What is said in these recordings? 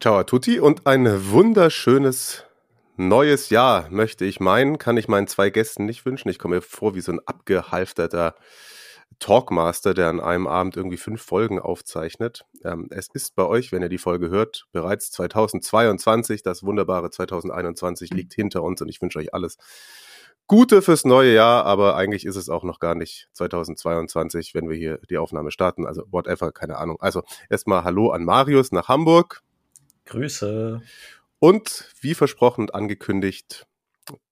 Ciao a tutti und ein wunderschönes neues Jahr, möchte ich meinen. Kann ich meinen zwei Gästen nicht wünschen. Ich komme mir vor wie so ein abgehalfterter Talkmaster, der an einem Abend irgendwie fünf Folgen aufzeichnet. Ähm, es ist bei euch, wenn ihr die Folge hört, bereits 2022. Das wunderbare 2021 liegt hinter uns und ich wünsche euch alles Gute fürs neue Jahr, aber eigentlich ist es auch noch gar nicht 2022, wenn wir hier die Aufnahme starten. Also whatever, keine Ahnung. Also erstmal Hallo an Marius nach Hamburg. Grüße. Und wie versprochen und angekündigt,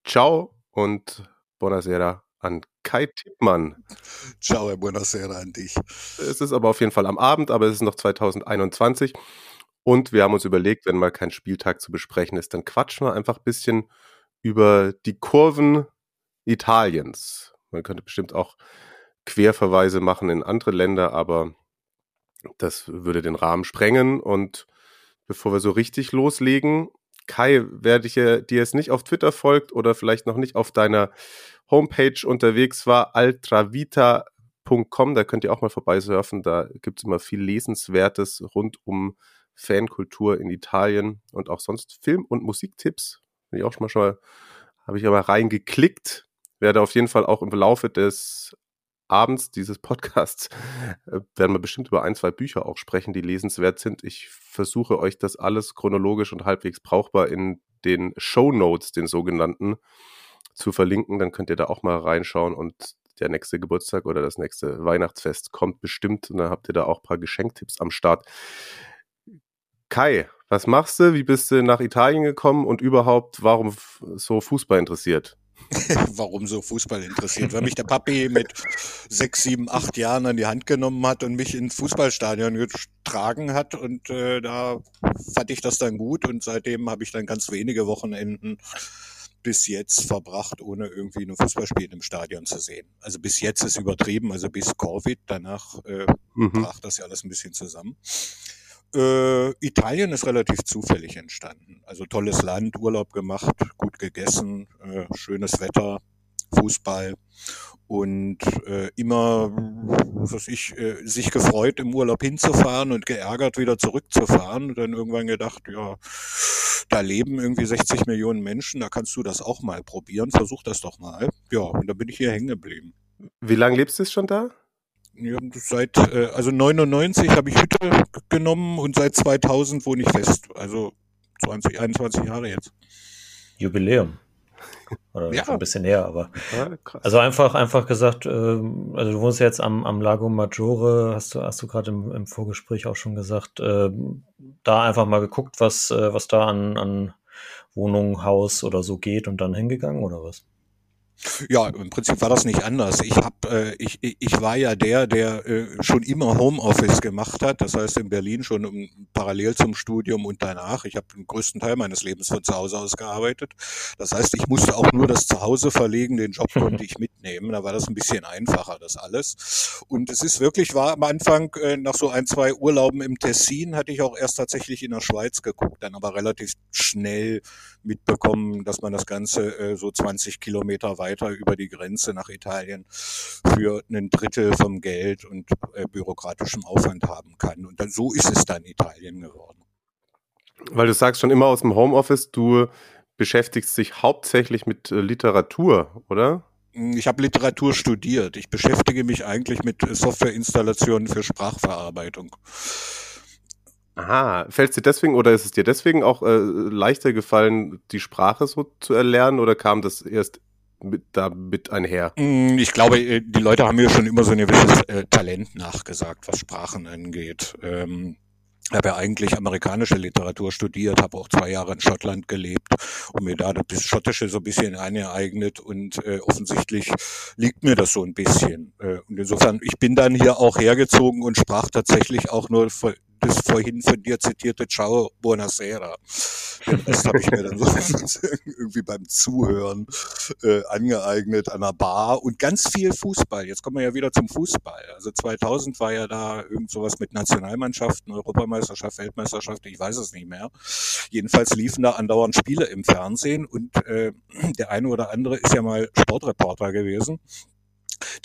ciao und buonasera an Kai Tippmann. Ciao, buonasera an dich. Es ist aber auf jeden Fall am Abend, aber es ist noch 2021. Und wir haben uns überlegt, wenn mal kein Spieltag zu besprechen ist, dann quatschen wir einfach ein bisschen über die Kurven Italiens. Man könnte bestimmt auch Querverweise machen in andere Länder, aber das würde den Rahmen sprengen. Und bevor wir so richtig loslegen, Kai, wer dich, dir jetzt nicht auf Twitter folgt oder vielleicht noch nicht auf deiner Homepage unterwegs war, altravita.com, da könnt ihr auch mal vorbeisurfen. Da gibt es immer viel Lesenswertes rund um Fankultur in Italien und auch sonst Film- und Musiktipps. Bin ich auch schon mal, schon mal habe ich aber reingeklickt werde auf jeden Fall auch im Laufe des Abends dieses Podcasts äh, werden wir bestimmt über ein, zwei Bücher auch sprechen, die lesenswert sind. Ich versuche euch das alles chronologisch und halbwegs brauchbar in den Show Notes, den sogenannten, zu verlinken. Dann könnt ihr da auch mal reinschauen und der nächste Geburtstag oder das nächste Weihnachtsfest kommt bestimmt und dann habt ihr da auch ein paar Geschenktipps am Start. Kai, was machst du? Wie bist du nach Italien gekommen und überhaupt, warum so Fußball interessiert? Warum so Fußball interessiert? Weil mich der Papi mit sechs, sieben, acht Jahren an die Hand genommen hat und mich ins Fußballstadion getragen hat. Und äh, da fand ich das dann gut. Und seitdem habe ich dann ganz wenige Wochenenden bis jetzt verbracht, ohne irgendwie ein Fußballspiel im Stadion zu sehen. Also bis jetzt ist übertrieben, also bis Covid. Danach äh, mhm. brach das ja alles ein bisschen zusammen. Äh, Italien ist relativ zufällig entstanden. Also tolles Land, Urlaub gemacht, gut gegessen, äh, schönes Wetter, Fußball und äh, immer, was ich, äh, sich gefreut, im Urlaub hinzufahren und geärgert wieder zurückzufahren. Und dann irgendwann gedacht, ja, da leben irgendwie 60 Millionen Menschen, da kannst du das auch mal probieren, versuch das doch mal. Ja, und da bin ich hier hängen geblieben. Wie lange lebst du schon da? Ja, seit äh, also 99 habe ich Hütte genommen und seit 2000 wohne ich fest. Also 20, 21 Jahre jetzt. Jubiläum. Oder ja. ein bisschen her, aber. Ja, also einfach, einfach gesagt, äh, also du wohnst jetzt am, am Lago Maggiore, hast du, hast du gerade im, im Vorgespräch auch schon gesagt, äh, da einfach mal geguckt, was, äh, was da an, an Wohnung, Haus oder so geht und dann hingegangen oder was? Ja, im Prinzip war das nicht anders. Ich hab, äh, ich, ich war ja der, der äh, schon immer Homeoffice gemacht hat. Das heißt in Berlin schon um, parallel zum Studium und danach. Ich habe den größten Teil meines Lebens von zu Hause aus gearbeitet. Das heißt, ich musste auch nur das Zuhause verlegen, den Job konnte ich mitnehmen. Da war das ein bisschen einfacher, das alles. Und es ist wirklich, war am Anfang äh, nach so ein, zwei Urlauben im Tessin, hatte ich auch erst tatsächlich in der Schweiz geguckt, dann aber relativ schnell mitbekommen, dass man das Ganze äh, so 20 Kilometer weiter über die Grenze nach Italien für ein Drittel vom Geld und äh, bürokratischem Aufwand haben kann. Und dann, so ist es dann Italien geworden. Weil du sagst schon immer aus dem Homeoffice, du beschäftigst dich hauptsächlich mit äh, Literatur, oder? Ich habe Literatur studiert. Ich beschäftige mich eigentlich mit Softwareinstallationen für Sprachverarbeitung. Aha, fällt es dir deswegen oder ist es dir deswegen auch äh, leichter gefallen, die Sprache so zu erlernen oder kam das erst mit, da mit einher? Mm, ich glaube, äh, die Leute haben mir schon immer so ein gewisses äh, Talent nachgesagt, was Sprachen angeht. Ähm, habe ja eigentlich amerikanische Literatur studiert, habe auch zwei Jahre in Schottland gelebt und mir da das Schottische so ein bisschen angeeignet und äh, offensichtlich liegt mir das so ein bisschen. Äh, und insofern, ich bin dann hier auch hergezogen und sprach tatsächlich auch nur das vorhin von dir zitierte Ciao Buonasera. Den Rest habe ich mir dann so irgendwie beim Zuhören äh, angeeignet an der Bar und ganz viel Fußball. Jetzt kommen wir ja wieder zum Fußball. Also 2000 war ja da irgend sowas mit Nationalmannschaften, Europameisterschaft, Weltmeisterschaft, ich weiß es nicht mehr. Jedenfalls liefen da andauernd Spiele im Fernsehen und äh, der eine oder andere ist ja mal Sportreporter gewesen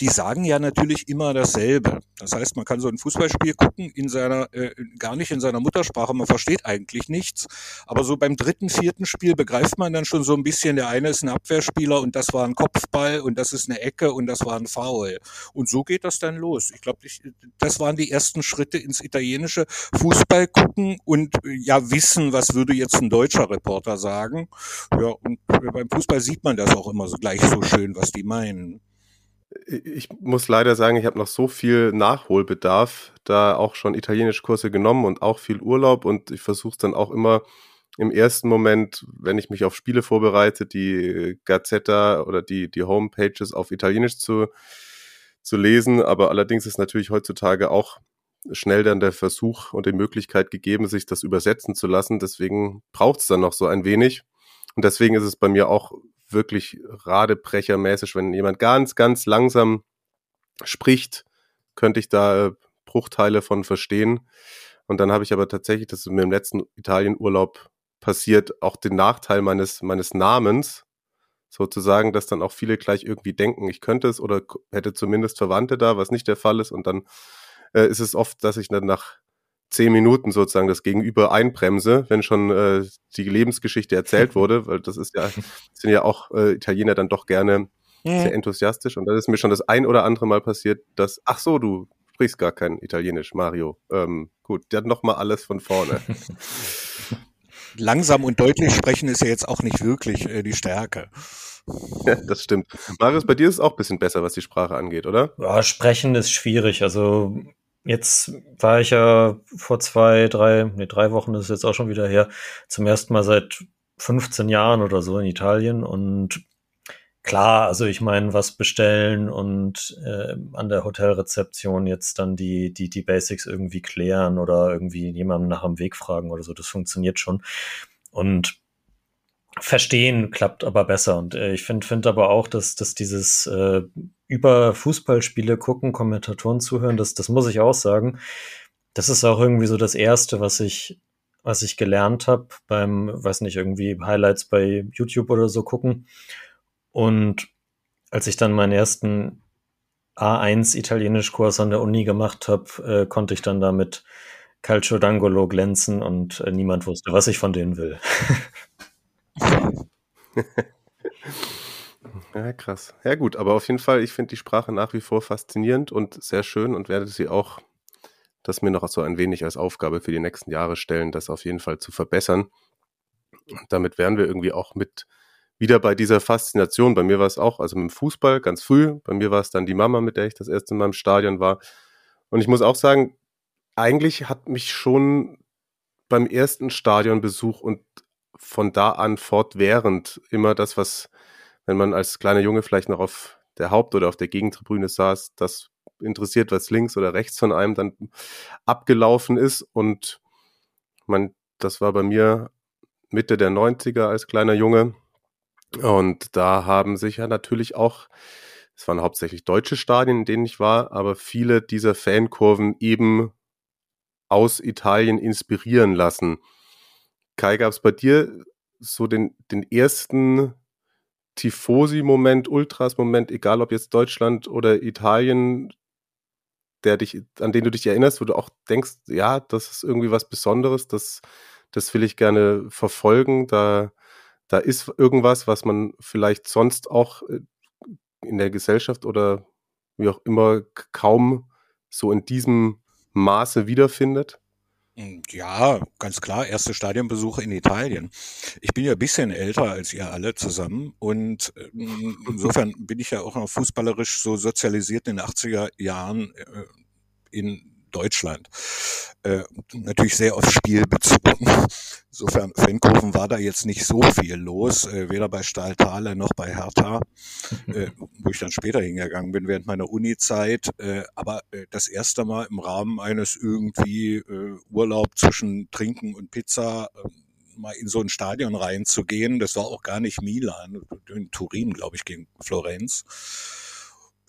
die sagen ja natürlich immer dasselbe. Das heißt, man kann so ein Fußballspiel gucken in seiner, äh, gar nicht in seiner Muttersprache, man versteht eigentlich nichts. Aber so beim dritten, vierten Spiel begreift man dann schon so ein bisschen, der eine ist ein Abwehrspieler und das war ein Kopfball und das ist eine Ecke und das war ein Foul. Und so geht das dann los. Ich glaube, das waren die ersten Schritte ins italienische Fußball gucken und ja wissen, was würde jetzt ein deutscher Reporter sagen. Ja, und beim Fußball sieht man das auch immer so gleich so schön, was die meinen ich muss leider sagen, ich habe noch so viel Nachholbedarf, da auch schon Italienischkurse genommen und auch viel Urlaub und ich versuche es dann auch immer im ersten Moment, wenn ich mich auf Spiele vorbereite, die Gazzetta oder die, die Homepages auf Italienisch zu, zu lesen. Aber allerdings ist natürlich heutzutage auch schnell dann der Versuch und die Möglichkeit gegeben, sich das übersetzen zu lassen. Deswegen braucht es dann noch so ein wenig. Und deswegen ist es bei mir auch wirklich radebrechermäßig, wenn jemand ganz, ganz langsam spricht, könnte ich da äh, Bruchteile von verstehen. Und dann habe ich aber tatsächlich, das ist mir im letzten Italienurlaub passiert, auch den Nachteil meines, meines Namens, sozusagen, dass dann auch viele gleich irgendwie denken, ich könnte es oder hätte zumindest Verwandte da, was nicht der Fall ist. Und dann äh, ist es oft, dass ich dann nach zehn Minuten sozusagen das Gegenüber einbremse, wenn schon äh, die Lebensgeschichte erzählt wurde, weil das ist ja, sind ja auch äh, Italiener dann doch gerne sehr enthusiastisch. Und da ist mir schon das ein oder andere Mal passiert, dass, ach so, du sprichst gar kein Italienisch, Mario. Ähm, gut, der hat nochmal alles von vorne. Langsam und deutlich sprechen ist ja jetzt auch nicht wirklich äh, die Stärke. Ja, das stimmt. Marius, bei dir ist es auch ein bisschen besser, was die Sprache angeht, oder? Ja, sprechen ist schwierig. Also Jetzt war ich ja vor zwei, drei, nee, drei Wochen ist jetzt auch schon wieder her, zum ersten Mal seit 15 Jahren oder so in Italien und klar, also ich meine, was bestellen und äh, an der Hotelrezeption jetzt dann die, die, die Basics irgendwie klären oder irgendwie jemanden nach dem Weg fragen oder so, das funktioniert schon. Und verstehen klappt aber besser. Und äh, ich finde find aber auch, dass, dass dieses äh, über Fußballspiele gucken, Kommentatoren zuhören, das, das muss ich auch sagen. Das ist auch irgendwie so das Erste, was ich, was ich gelernt habe beim, weiß nicht, irgendwie Highlights bei YouTube oder so gucken. Und als ich dann meinen ersten A1 Italienisch-Kurs an der Uni gemacht habe, äh, konnte ich dann damit Calcio d'Angolo glänzen und äh, niemand wusste, was ich von denen will. ja, krass. Ja, gut, aber auf jeden Fall, ich finde die Sprache nach wie vor faszinierend und sehr schön und werde sie auch, das mir noch so ein wenig als Aufgabe für die nächsten Jahre stellen, das auf jeden Fall zu verbessern. Und damit wären wir irgendwie auch mit wieder bei dieser Faszination. Bei mir war es auch, also mit dem Fußball ganz früh. Bei mir war es dann die Mama, mit der ich das erste Mal im Stadion war. Und ich muss auch sagen, eigentlich hat mich schon beim ersten Stadionbesuch und von da an fortwährend immer das, was, wenn man als kleiner Junge vielleicht noch auf der Haupt- oder auf der Gegentribüne saß, das interessiert, was links oder rechts von einem dann abgelaufen ist. Und man, das war bei mir Mitte der 90er als kleiner Junge. Und da haben sich ja natürlich auch, es waren hauptsächlich deutsche Stadien, in denen ich war, aber viele dieser Fankurven eben aus Italien inspirieren lassen. Kai, gab es bei dir so den, den ersten Tifosi-Moment, Ultras-Moment, egal ob jetzt Deutschland oder Italien, der dich, an den du dich erinnerst, wo du auch denkst, ja, das ist irgendwie was Besonderes, das, das will ich gerne verfolgen, da, da ist irgendwas, was man vielleicht sonst auch äh, in der Gesellschaft oder wie auch immer kaum so in diesem Maße wiederfindet? Hm, ja, ganz klar, erste Stadionbesuche in Italien. Ich bin ja ein bisschen älter als ihr alle zusammen und ähm, insofern bin ich ja auch noch fußballerisch so sozialisiert in den 80er Jahren äh, in Deutschland. Äh, natürlich sehr aufs Spiel bezogen. Insofern, Fankurven war da jetzt nicht so viel los, äh, weder bei Stahltale noch bei Hertha, äh, wo ich dann später hingegangen bin während meiner Uni-Zeit. Äh, aber äh, das erste Mal im Rahmen eines irgendwie äh, Urlaub zwischen Trinken und Pizza äh, mal in so ein Stadion reinzugehen, das war auch gar nicht Milan, in Turin, glaube ich, gegen Florenz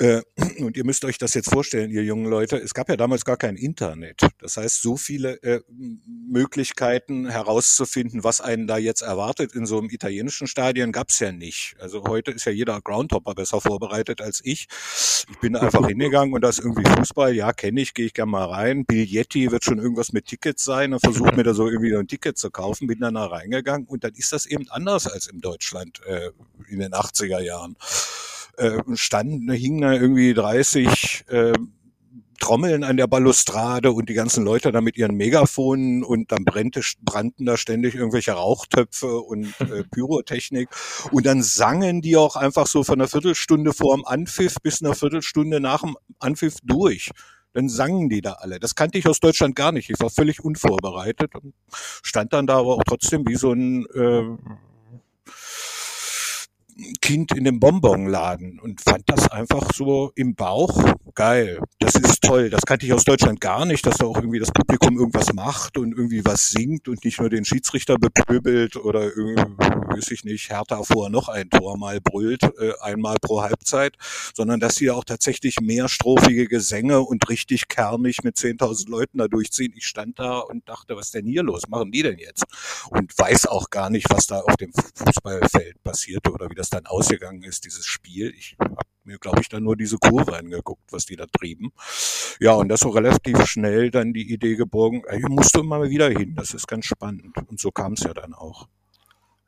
und ihr müsst euch das jetzt vorstellen, ihr jungen Leute, es gab ja damals gar kein Internet. Das heißt, so viele äh, Möglichkeiten herauszufinden, was einen da jetzt erwartet in so einem italienischen Stadion, gab's ja nicht. Also heute ist ja jeder Groundhopper besser vorbereitet als ich. Ich bin einfach hingegangen und das irgendwie Fußball, ja, kenne ich, gehe ich gerne mal rein. Billetti wird schon irgendwas mit Tickets sein und versucht mir da so irgendwie ein Ticket zu kaufen, bin dann da reingegangen und dann ist das eben anders als in Deutschland äh, in den 80er Jahren äh, standen, hingen da irgendwie 30 äh, Trommeln an der Balustrade und die ganzen Leute da mit ihren Megafonen und dann brannte, brannten da ständig irgendwelche Rauchtöpfe und äh, Pyrotechnik und dann sangen die auch einfach so von einer Viertelstunde vor dem Anpfiff bis einer Viertelstunde nach dem Anpfiff durch. Dann sangen die da alle. Das kannte ich aus Deutschland gar nicht. Ich war völlig unvorbereitet und stand dann da aber auch trotzdem wie so ein äh, Kind in dem Bonbonladen und fand das einfach so im Bauch geil. Das ist toll. Das kannte ich aus Deutschland gar nicht, dass da auch irgendwie das Publikum irgendwas macht und irgendwie was singt und nicht nur den Schiedsrichter bepöbelt oder irgendwie, weiß ich nicht, Hertha vorher noch ein Tor mal brüllt, äh, einmal pro Halbzeit, sondern dass sie auch tatsächlich mehrstrophige Gesänge und richtig kernig mit 10.000 Leuten da durchziehen. Ich stand da und dachte, was denn hier los? Machen die denn jetzt? Und weiß auch gar nicht, was da auf dem Fußballfeld passierte oder wie das das dann ausgegangen ist, dieses Spiel. Ich habe mir, glaube ich, dann nur diese Kurve angeguckt, was die da trieben. Ja, und das so relativ schnell dann die Idee geborgen, ey, musst du immer wieder hin, das ist ganz spannend. Und so kam es ja dann auch.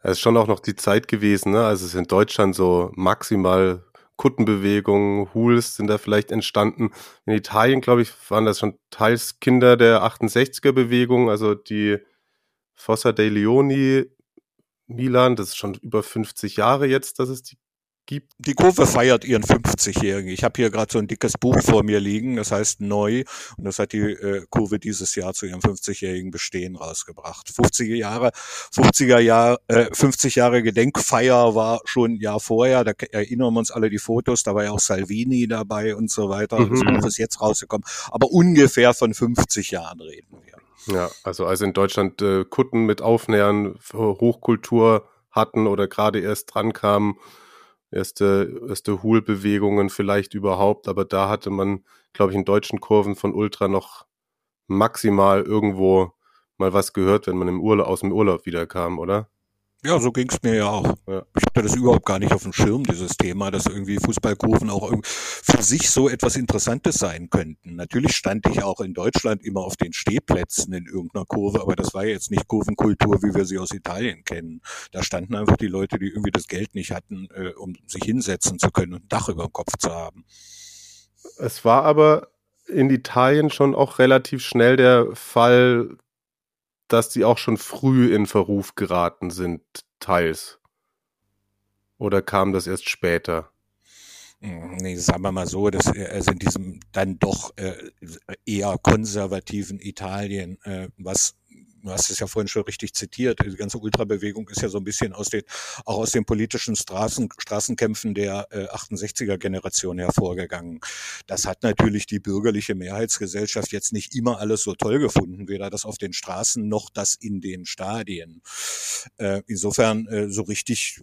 Es ist schon auch noch die Zeit gewesen, ne? Also es ist in Deutschland so maximal Kuttenbewegungen, Hools sind da vielleicht entstanden. In Italien, glaube ich, waren das schon teils Kinder der 68er-Bewegung, also die Fossa dei Leoni Milan. Das ist schon über 50 Jahre jetzt, dass es die gibt. Die Kurve feiert ihren 50-Jährigen. Ich habe hier gerade so ein dickes Buch vor mir liegen, das heißt Neu und das hat die äh, Kurve dieses Jahr zu ihrem 50-jährigen Bestehen rausgebracht. 50er Jahre, 50er Jahr, äh, 50 Jahre Gedenkfeier war schon ein Jahr vorher, da erinnern wir uns alle die Fotos, da war ja auch Salvini dabei und so weiter. Mhm. Das Buch ist jetzt rausgekommen, aber ungefähr von 50 Jahren reden wir. Ja, also als in Deutschland äh, Kutten mit Aufnähern Hochkultur hatten oder gerade erst dran kamen, erste, erste Hohlbewegungen vielleicht überhaupt, aber da hatte man, glaube ich, in deutschen Kurven von Ultra noch maximal irgendwo mal was gehört, wenn man im Urlaub, aus dem Urlaub wiederkam, oder? Ja, so ging's mir ja auch. Ich hatte das überhaupt gar nicht auf dem Schirm, dieses Thema, dass irgendwie Fußballkurven auch für sich so etwas Interessantes sein könnten. Natürlich stand ich auch in Deutschland immer auf den Stehplätzen in irgendeiner Kurve, aber das war jetzt nicht Kurvenkultur, wie wir sie aus Italien kennen. Da standen einfach die Leute, die irgendwie das Geld nicht hatten, äh, um sich hinsetzen zu können und ein Dach über dem Kopf zu haben. Es war aber in Italien schon auch relativ schnell der Fall, dass die auch schon früh in Verruf geraten sind, teils? Oder kam das erst später? Hm, nee, sagen wir mal so, dass äh, also in diesem dann doch äh, eher konservativen Italien, äh, was du hast es ja vorhin schon richtig zitiert, die ganze Ultrabewegung ist ja so ein bisschen aus den, auch aus den politischen Straßen, Straßenkämpfen der äh, 68er Generation hervorgegangen. Das hat natürlich die bürgerliche Mehrheitsgesellschaft jetzt nicht immer alles so toll gefunden, weder das auf den Straßen noch das in den Stadien. Äh, insofern äh, so richtig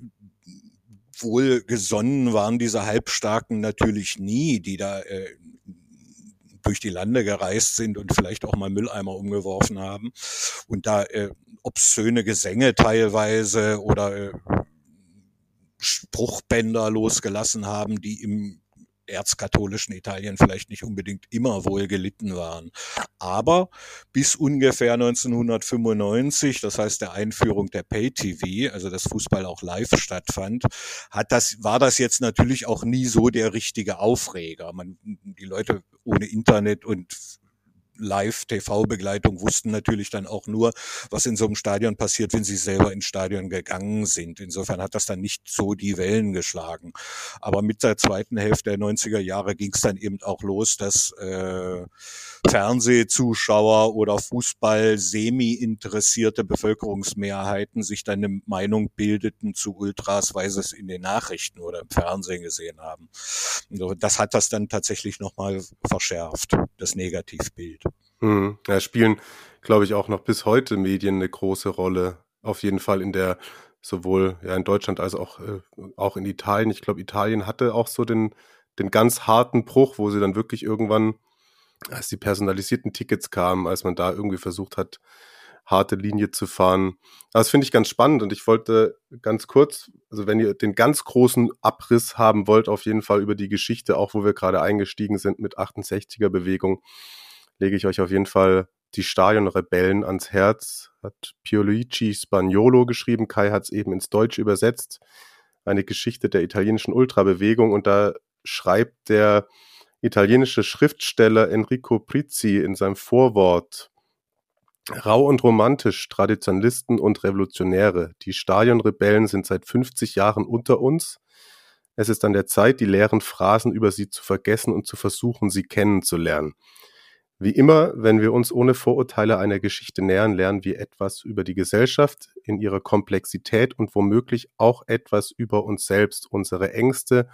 wohlgesonnen waren diese Halbstarken natürlich nie, die da äh, durch die Lande gereist sind und vielleicht auch mal Mülleimer umgeworfen haben. Und da äh, obszöne Gesänge teilweise oder äh, Spruchbänder losgelassen haben, die im erzkatholischen Italien vielleicht nicht unbedingt immer wohl gelitten waren. Aber bis ungefähr 1995, das heißt der Einführung der Pay-TV, also dass Fußball auch live stattfand, hat das, war das jetzt natürlich auch nie so der richtige Aufreger. Man, die Leute ohne Internet und Live-TV-Begleitung wussten natürlich dann auch nur, was in so einem Stadion passiert, wenn sie selber ins Stadion gegangen sind. Insofern hat das dann nicht so die Wellen geschlagen. Aber mit der zweiten Hälfte der 90er Jahre ging es dann eben auch los, dass äh, Fernsehzuschauer oder Fußball semi interessierte Bevölkerungsmehrheiten sich dann eine Meinung bildeten zu Ultras, weil sie es in den Nachrichten oder im Fernsehen gesehen haben. Das hat das dann tatsächlich nochmal verschärft, das Negativbild. Mhm. Ja, spielen, glaube ich, auch noch bis heute Medien eine große Rolle. Auf jeden Fall in der, sowohl ja in Deutschland als auch, äh, auch in Italien. Ich glaube, Italien hatte auch so den, den ganz harten Bruch, wo sie dann wirklich irgendwann als die personalisierten Tickets kamen, als man da irgendwie versucht hat, harte Linie zu fahren. Das finde ich ganz spannend und ich wollte ganz kurz, also wenn ihr den ganz großen Abriss haben wollt, auf jeden Fall über die Geschichte, auch wo wir gerade eingestiegen sind mit 68er Bewegung, lege ich euch auf jeden Fall die Stadionrebellen ans Herz. Hat Pioluigi Spagnolo geschrieben, Kai hat es eben ins Deutsche übersetzt. Eine Geschichte der italienischen Ultrabewegung und da schreibt der italienische Schriftsteller Enrico Prizzi in seinem Vorwort Rau und romantisch, Traditionalisten und Revolutionäre. Die Stadionrebellen sind seit 50 Jahren unter uns. Es ist an der Zeit, die leeren Phrasen über sie zu vergessen und zu versuchen, sie kennenzulernen. Wie immer, wenn wir uns ohne Vorurteile einer Geschichte nähern, lernen wir etwas über die Gesellschaft in ihrer Komplexität und womöglich auch etwas über uns selbst, unsere Ängste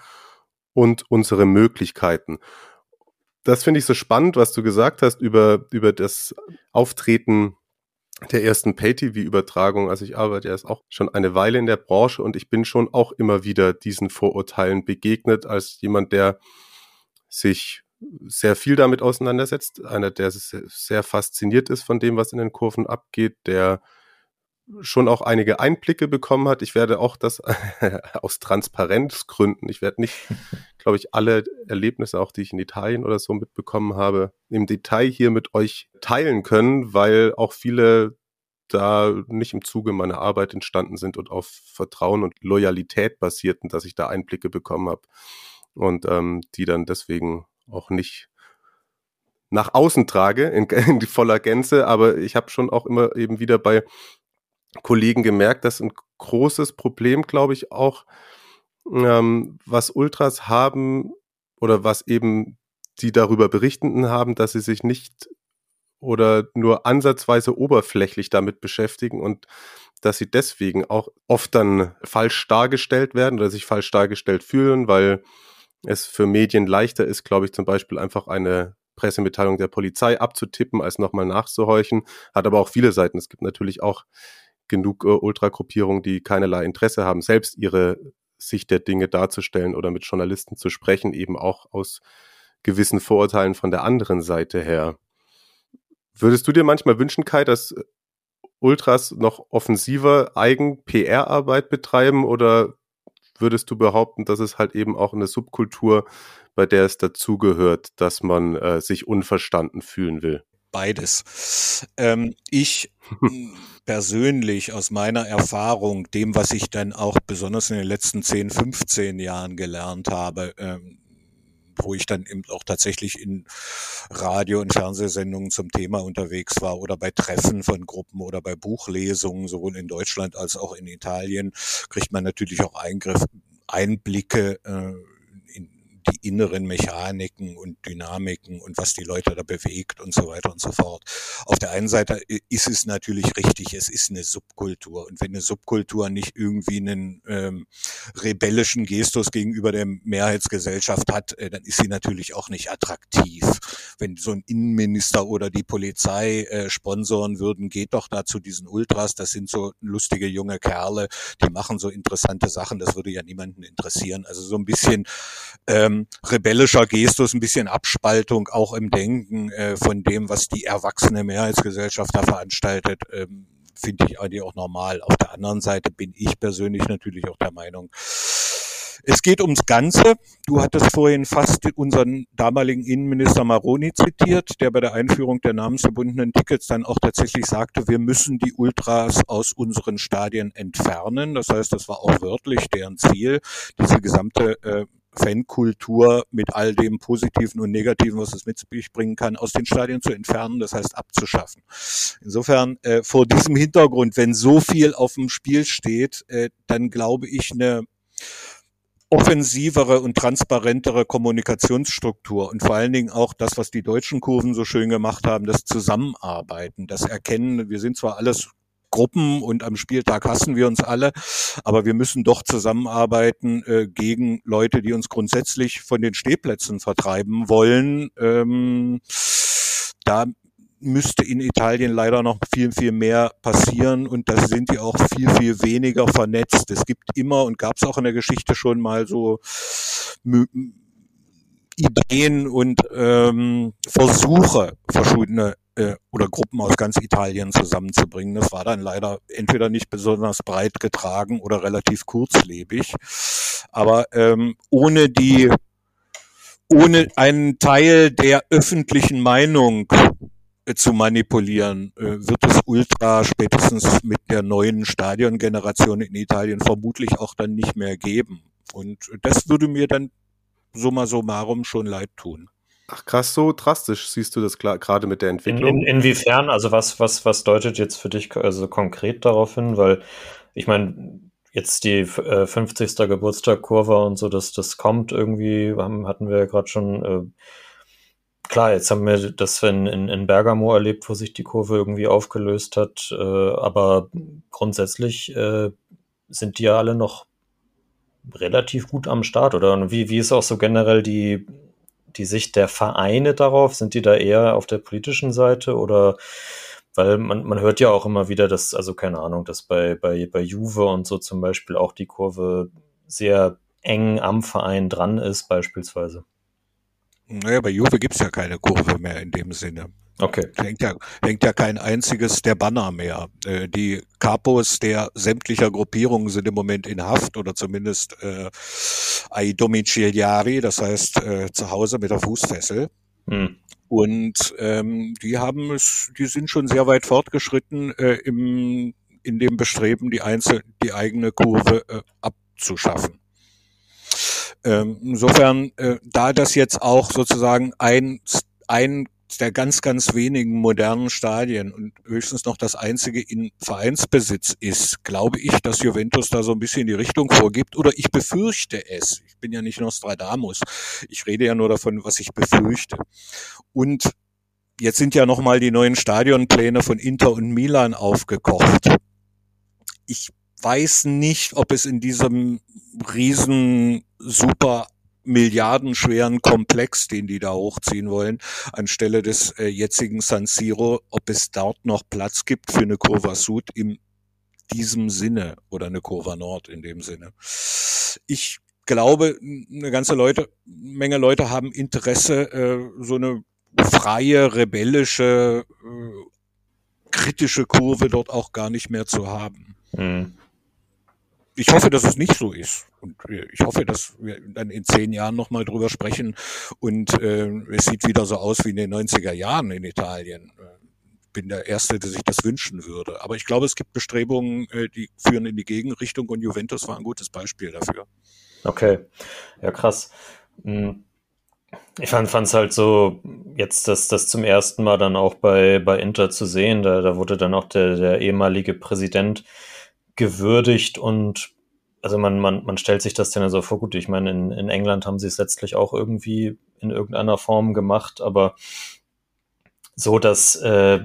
und unsere Möglichkeiten. Das finde ich so spannend, was du gesagt hast über, über das Auftreten der ersten Pay-TV-Übertragung. Also ich arbeite erst auch schon eine Weile in der Branche und ich bin schon auch immer wieder diesen Vorurteilen begegnet als jemand, der sich sehr viel damit auseinandersetzt, einer, der sehr fasziniert ist von dem, was in den Kurven abgeht, der schon auch einige Einblicke bekommen hat. Ich werde auch das aus Transparenzgründen, ich werde nicht, glaube ich, alle Erlebnisse, auch die ich in Italien oder so mitbekommen habe, im Detail hier mit euch teilen können, weil auch viele da nicht im Zuge meiner Arbeit entstanden sind und auf Vertrauen und Loyalität basierten, dass ich da Einblicke bekommen habe und ähm, die dann deswegen auch nicht nach außen trage in, in voller Gänze, aber ich habe schon auch immer eben wieder bei Kollegen gemerkt, dass ein großes Problem, glaube ich, auch, ähm, was Ultras haben oder was eben die darüber Berichtenden haben, dass sie sich nicht oder nur ansatzweise oberflächlich damit beschäftigen und dass sie deswegen auch oft dann falsch dargestellt werden oder sich falsch dargestellt fühlen, weil es für Medien leichter ist, glaube ich, zum Beispiel einfach eine Pressemitteilung der Polizei abzutippen, als nochmal nachzuhorchen. Hat aber auch viele Seiten. Es gibt natürlich auch genug äh, Ultragruppierungen, die keinerlei Interesse haben, selbst ihre Sicht der Dinge darzustellen oder mit Journalisten zu sprechen, eben auch aus gewissen Vorurteilen von der anderen Seite her. Würdest du dir manchmal wünschen, Kai, dass Ultras noch offensiver Eigen-PR-Arbeit betreiben oder würdest du behaupten, dass es halt eben auch eine Subkultur, bei der es dazugehört, dass man äh, sich unverstanden fühlen will? Beides. Ähm, ich persönlich aus meiner Erfahrung, dem, was ich dann auch besonders in den letzten 10, 15 Jahren gelernt habe, ähm, wo ich dann eben auch tatsächlich in Radio- und Fernsehsendungen zum Thema unterwegs war oder bei Treffen von Gruppen oder bei Buchlesungen, sowohl in Deutschland als auch in Italien, kriegt man natürlich auch Eingriff, Einblicke äh, die inneren Mechaniken und Dynamiken und was die Leute da bewegt und so weiter und so fort. Auf der einen Seite ist es natürlich richtig, es ist eine Subkultur. Und wenn eine Subkultur nicht irgendwie einen ähm, rebellischen Gestus gegenüber der Mehrheitsgesellschaft hat, äh, dann ist sie natürlich auch nicht attraktiv. Wenn so ein Innenminister oder die Polizei äh, sponsoren würden, geht doch da zu diesen Ultras, das sind so lustige junge Kerle, die machen so interessante Sachen, das würde ja niemanden interessieren. Also so ein bisschen ähm, rebellischer Gestus, ein bisschen Abspaltung auch im Denken äh, von dem, was die erwachsene Mehrheitsgesellschaft da veranstaltet, ähm, finde ich eigentlich auch normal. Auf der anderen Seite bin ich persönlich natürlich auch der Meinung, es geht ums Ganze. Du hattest vorhin fast unseren damaligen Innenminister Maroni zitiert, der bei der Einführung der namensverbundenen Tickets dann auch tatsächlich sagte, wir müssen die Ultras aus unseren Stadien entfernen. Das heißt, das war auch wörtlich deren Ziel, diese gesamte äh, Fankultur mit all dem Positiven und Negativen, was es mit sich bringen kann, aus den Stadien zu entfernen, das heißt abzuschaffen. Insofern äh, vor diesem Hintergrund, wenn so viel auf dem Spiel steht, äh, dann glaube ich eine offensivere und transparentere Kommunikationsstruktur und vor allen Dingen auch das, was die deutschen Kurven so schön gemacht haben, das Zusammenarbeiten, das Erkennen. Wir sind zwar alles Gruppen und am Spieltag hassen wir uns alle, aber wir müssen doch zusammenarbeiten äh, gegen Leute, die uns grundsätzlich von den Stehplätzen vertreiben wollen. Ähm, da müsste in Italien leider noch viel, viel mehr passieren und da sind die auch viel, viel weniger vernetzt. Es gibt immer und gab es auch in der Geschichte schon mal so Ideen und ähm, Versuche, verschiedene äh, oder Gruppen aus ganz Italien zusammenzubringen. Das war dann leider entweder nicht besonders breit getragen oder relativ kurzlebig. Aber ähm, ohne die ohne einen Teil der öffentlichen Meinung äh, zu manipulieren, äh, wird es Ultra spätestens mit der neuen Stadiongeneration in Italien vermutlich auch dann nicht mehr geben. Und das würde mir dann summa summarum schon leid tun. Ach krass, so drastisch siehst du das gerade mit der Entwicklung. In, in, inwiefern, also was, was, was deutet jetzt für dich also konkret darauf hin? Weil ich meine, jetzt die äh, 50. Geburtstag Kurve und so, das, das kommt irgendwie, haben, hatten wir ja gerade schon äh, klar, jetzt haben wir das in, in, in Bergamo erlebt, wo sich die Kurve irgendwie aufgelöst hat, äh, aber grundsätzlich äh, sind die ja alle noch relativ gut am Start, oder? Und wie, wie ist auch so generell die, die Sicht der Vereine darauf? Sind die da eher auf der politischen Seite oder weil man, man hört ja auch immer wieder, dass, also keine Ahnung, dass bei, bei, bei Juve und so zum Beispiel auch die Kurve sehr eng am Verein dran ist, beispielsweise. Naja, bei Juve gibt's ja keine Kurve mehr in dem Sinne. Okay. Hängt ja, hängt ja kein einziges der Banner mehr. Äh, die Capos der sämtlicher Gruppierungen sind im Moment in Haft oder zumindest äh, ai domiciliari, das heißt äh, zu Hause mit der Fußfessel. Hm. Und ähm, die haben es, die sind schon sehr weit fortgeschritten äh, im, in dem Bestreben, die einzelne, die eigene Kurve äh, abzuschaffen. Ähm, insofern, äh, da das jetzt auch sozusagen ein, ein der ganz, ganz wenigen modernen Stadien und höchstens noch das einzige in Vereinsbesitz ist, glaube ich, dass Juventus da so ein bisschen die Richtung vorgibt oder ich befürchte es. Ich bin ja nicht Nostradamus. Ich rede ja nur davon, was ich befürchte. Und jetzt sind ja nochmal die neuen Stadionpläne von Inter und Milan aufgekocht. Ich weiß nicht, ob es in diesem riesen super milliardenschweren Komplex, den die da hochziehen wollen, anstelle des äh, jetzigen San Siro, ob es dort noch Platz gibt für eine Kurva Sud in diesem Sinne oder eine Kurva Nord in dem Sinne. Ich glaube, eine ganze Leute, Menge Leute haben Interesse, äh, so eine freie, rebellische, äh, kritische Kurve dort auch gar nicht mehr zu haben. Mhm ich hoffe, dass es nicht so ist. Und ich hoffe, dass wir dann in zehn Jahren nochmal drüber sprechen und äh, es sieht wieder so aus wie in den 90er Jahren in Italien. Bin der Erste, der sich das wünschen würde. Aber ich glaube, es gibt Bestrebungen, äh, die führen in die Gegenrichtung und Juventus war ein gutes Beispiel dafür. Okay, ja krass. Hm. Ich fand es halt so, jetzt das, das zum ersten Mal dann auch bei, bei Inter zu sehen, da, da wurde dann auch der, der ehemalige Präsident gewürdigt und also man, man, man stellt sich das denn so vor, gut, ich meine, in, in England haben sie es letztlich auch irgendwie in irgendeiner Form gemacht, aber so, dass äh,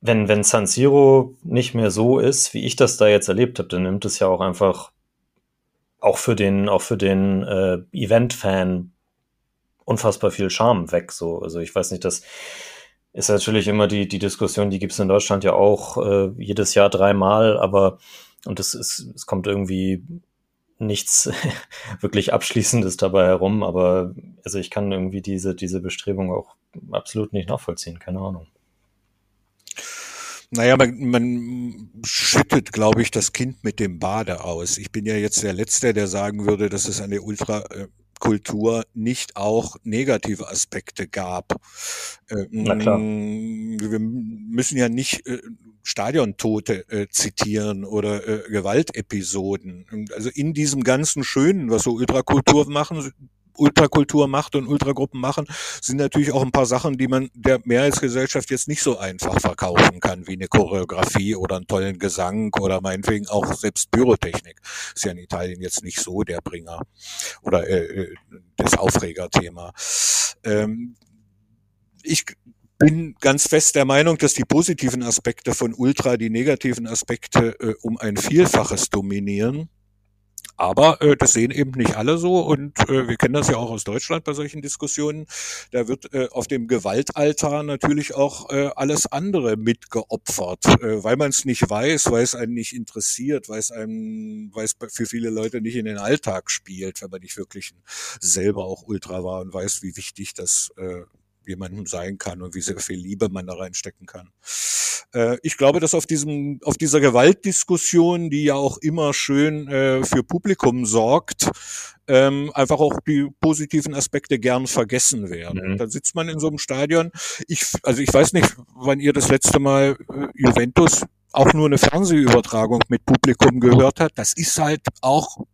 wenn, wenn San Siro nicht mehr so ist, wie ich das da jetzt erlebt habe, dann nimmt es ja auch einfach auch für den, auch für den äh, Event-Fan unfassbar viel Charme weg. So, also ich weiß nicht, dass ist natürlich immer die, die Diskussion, die gibt es in Deutschland ja auch äh, jedes Jahr dreimal, aber und es, ist, es kommt irgendwie nichts wirklich Abschließendes dabei herum, aber also ich kann irgendwie diese, diese Bestrebung auch absolut nicht nachvollziehen, keine Ahnung. Naja, man, man schüttet, glaube ich, das Kind mit dem Bade aus. Ich bin ja jetzt der Letzte, der sagen würde, dass es eine ultra äh, Kultur nicht auch negative Aspekte gab. Äh, Na klar. Wir müssen ja nicht äh, Stadiontote äh, zitieren oder äh, Gewaltepisoden. Also in diesem ganzen Schönen, was so Ultrakultur machen, Ultrakultur macht und Ultragruppen machen, sind natürlich auch ein paar Sachen, die man der Mehrheitsgesellschaft jetzt nicht so einfach verkaufen kann, wie eine Choreografie oder einen tollen Gesang oder meinetwegen auch selbst Pyrotechnik. Ist ja in Italien jetzt nicht so der Bringer oder äh, äh das Aufregerthema. Ähm, ich bin ganz fest der Meinung, dass die positiven Aspekte von Ultra die negativen Aspekte äh, um ein Vielfaches dominieren. Aber äh, das sehen eben nicht alle so und äh, wir kennen das ja auch aus Deutschland bei solchen Diskussionen. Da wird äh, auf dem Gewaltaltar natürlich auch äh, alles andere mitgeopfert, äh, weil man es nicht weiß, weil es einen nicht interessiert, weil es einem, weil es für viele Leute nicht in den Alltag spielt, wenn man nicht wirklich selber auch Ultra war und weiß, wie wichtig das äh, jemandem sein kann und wie sehr viel Liebe man da reinstecken kann. Äh, ich glaube, dass auf diesem, auf dieser Gewaltdiskussion, die ja auch immer schön äh, für Publikum sorgt, ähm, einfach auch die positiven Aspekte gern vergessen werden. Mhm. Dann sitzt man in so einem Stadion. Ich, also ich weiß nicht, wann ihr das letzte Mal äh, Juventus auch nur eine Fernsehübertragung mit Publikum gehört hat. Das ist halt auch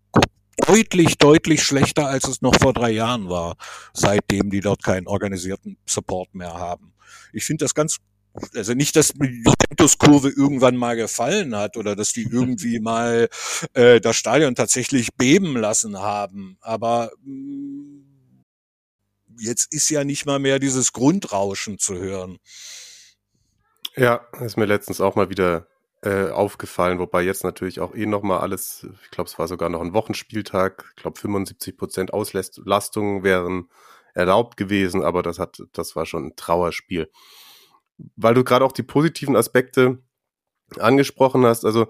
deutlich, deutlich schlechter, als es noch vor drei Jahren war, seitdem die dort keinen organisierten Support mehr haben. Ich finde das ganz also nicht, dass die Juventus-Kurve irgendwann mal gefallen hat oder dass die irgendwie mal äh, das Stadion tatsächlich beben lassen haben, aber mh, mm, jetzt ist ja nicht mal mehr dieses Grundrauschen zu hören. Ja, ist mir letztens auch mal wieder äh, aufgefallen, wobei jetzt natürlich auch eh nochmal alles, ich glaube, es war sogar noch ein Wochenspieltag, ich glaube 75 Prozent Auslastung wären erlaubt gewesen, aber das hat, das war schon ein Trauerspiel. Weil du gerade auch die positiven Aspekte angesprochen hast, also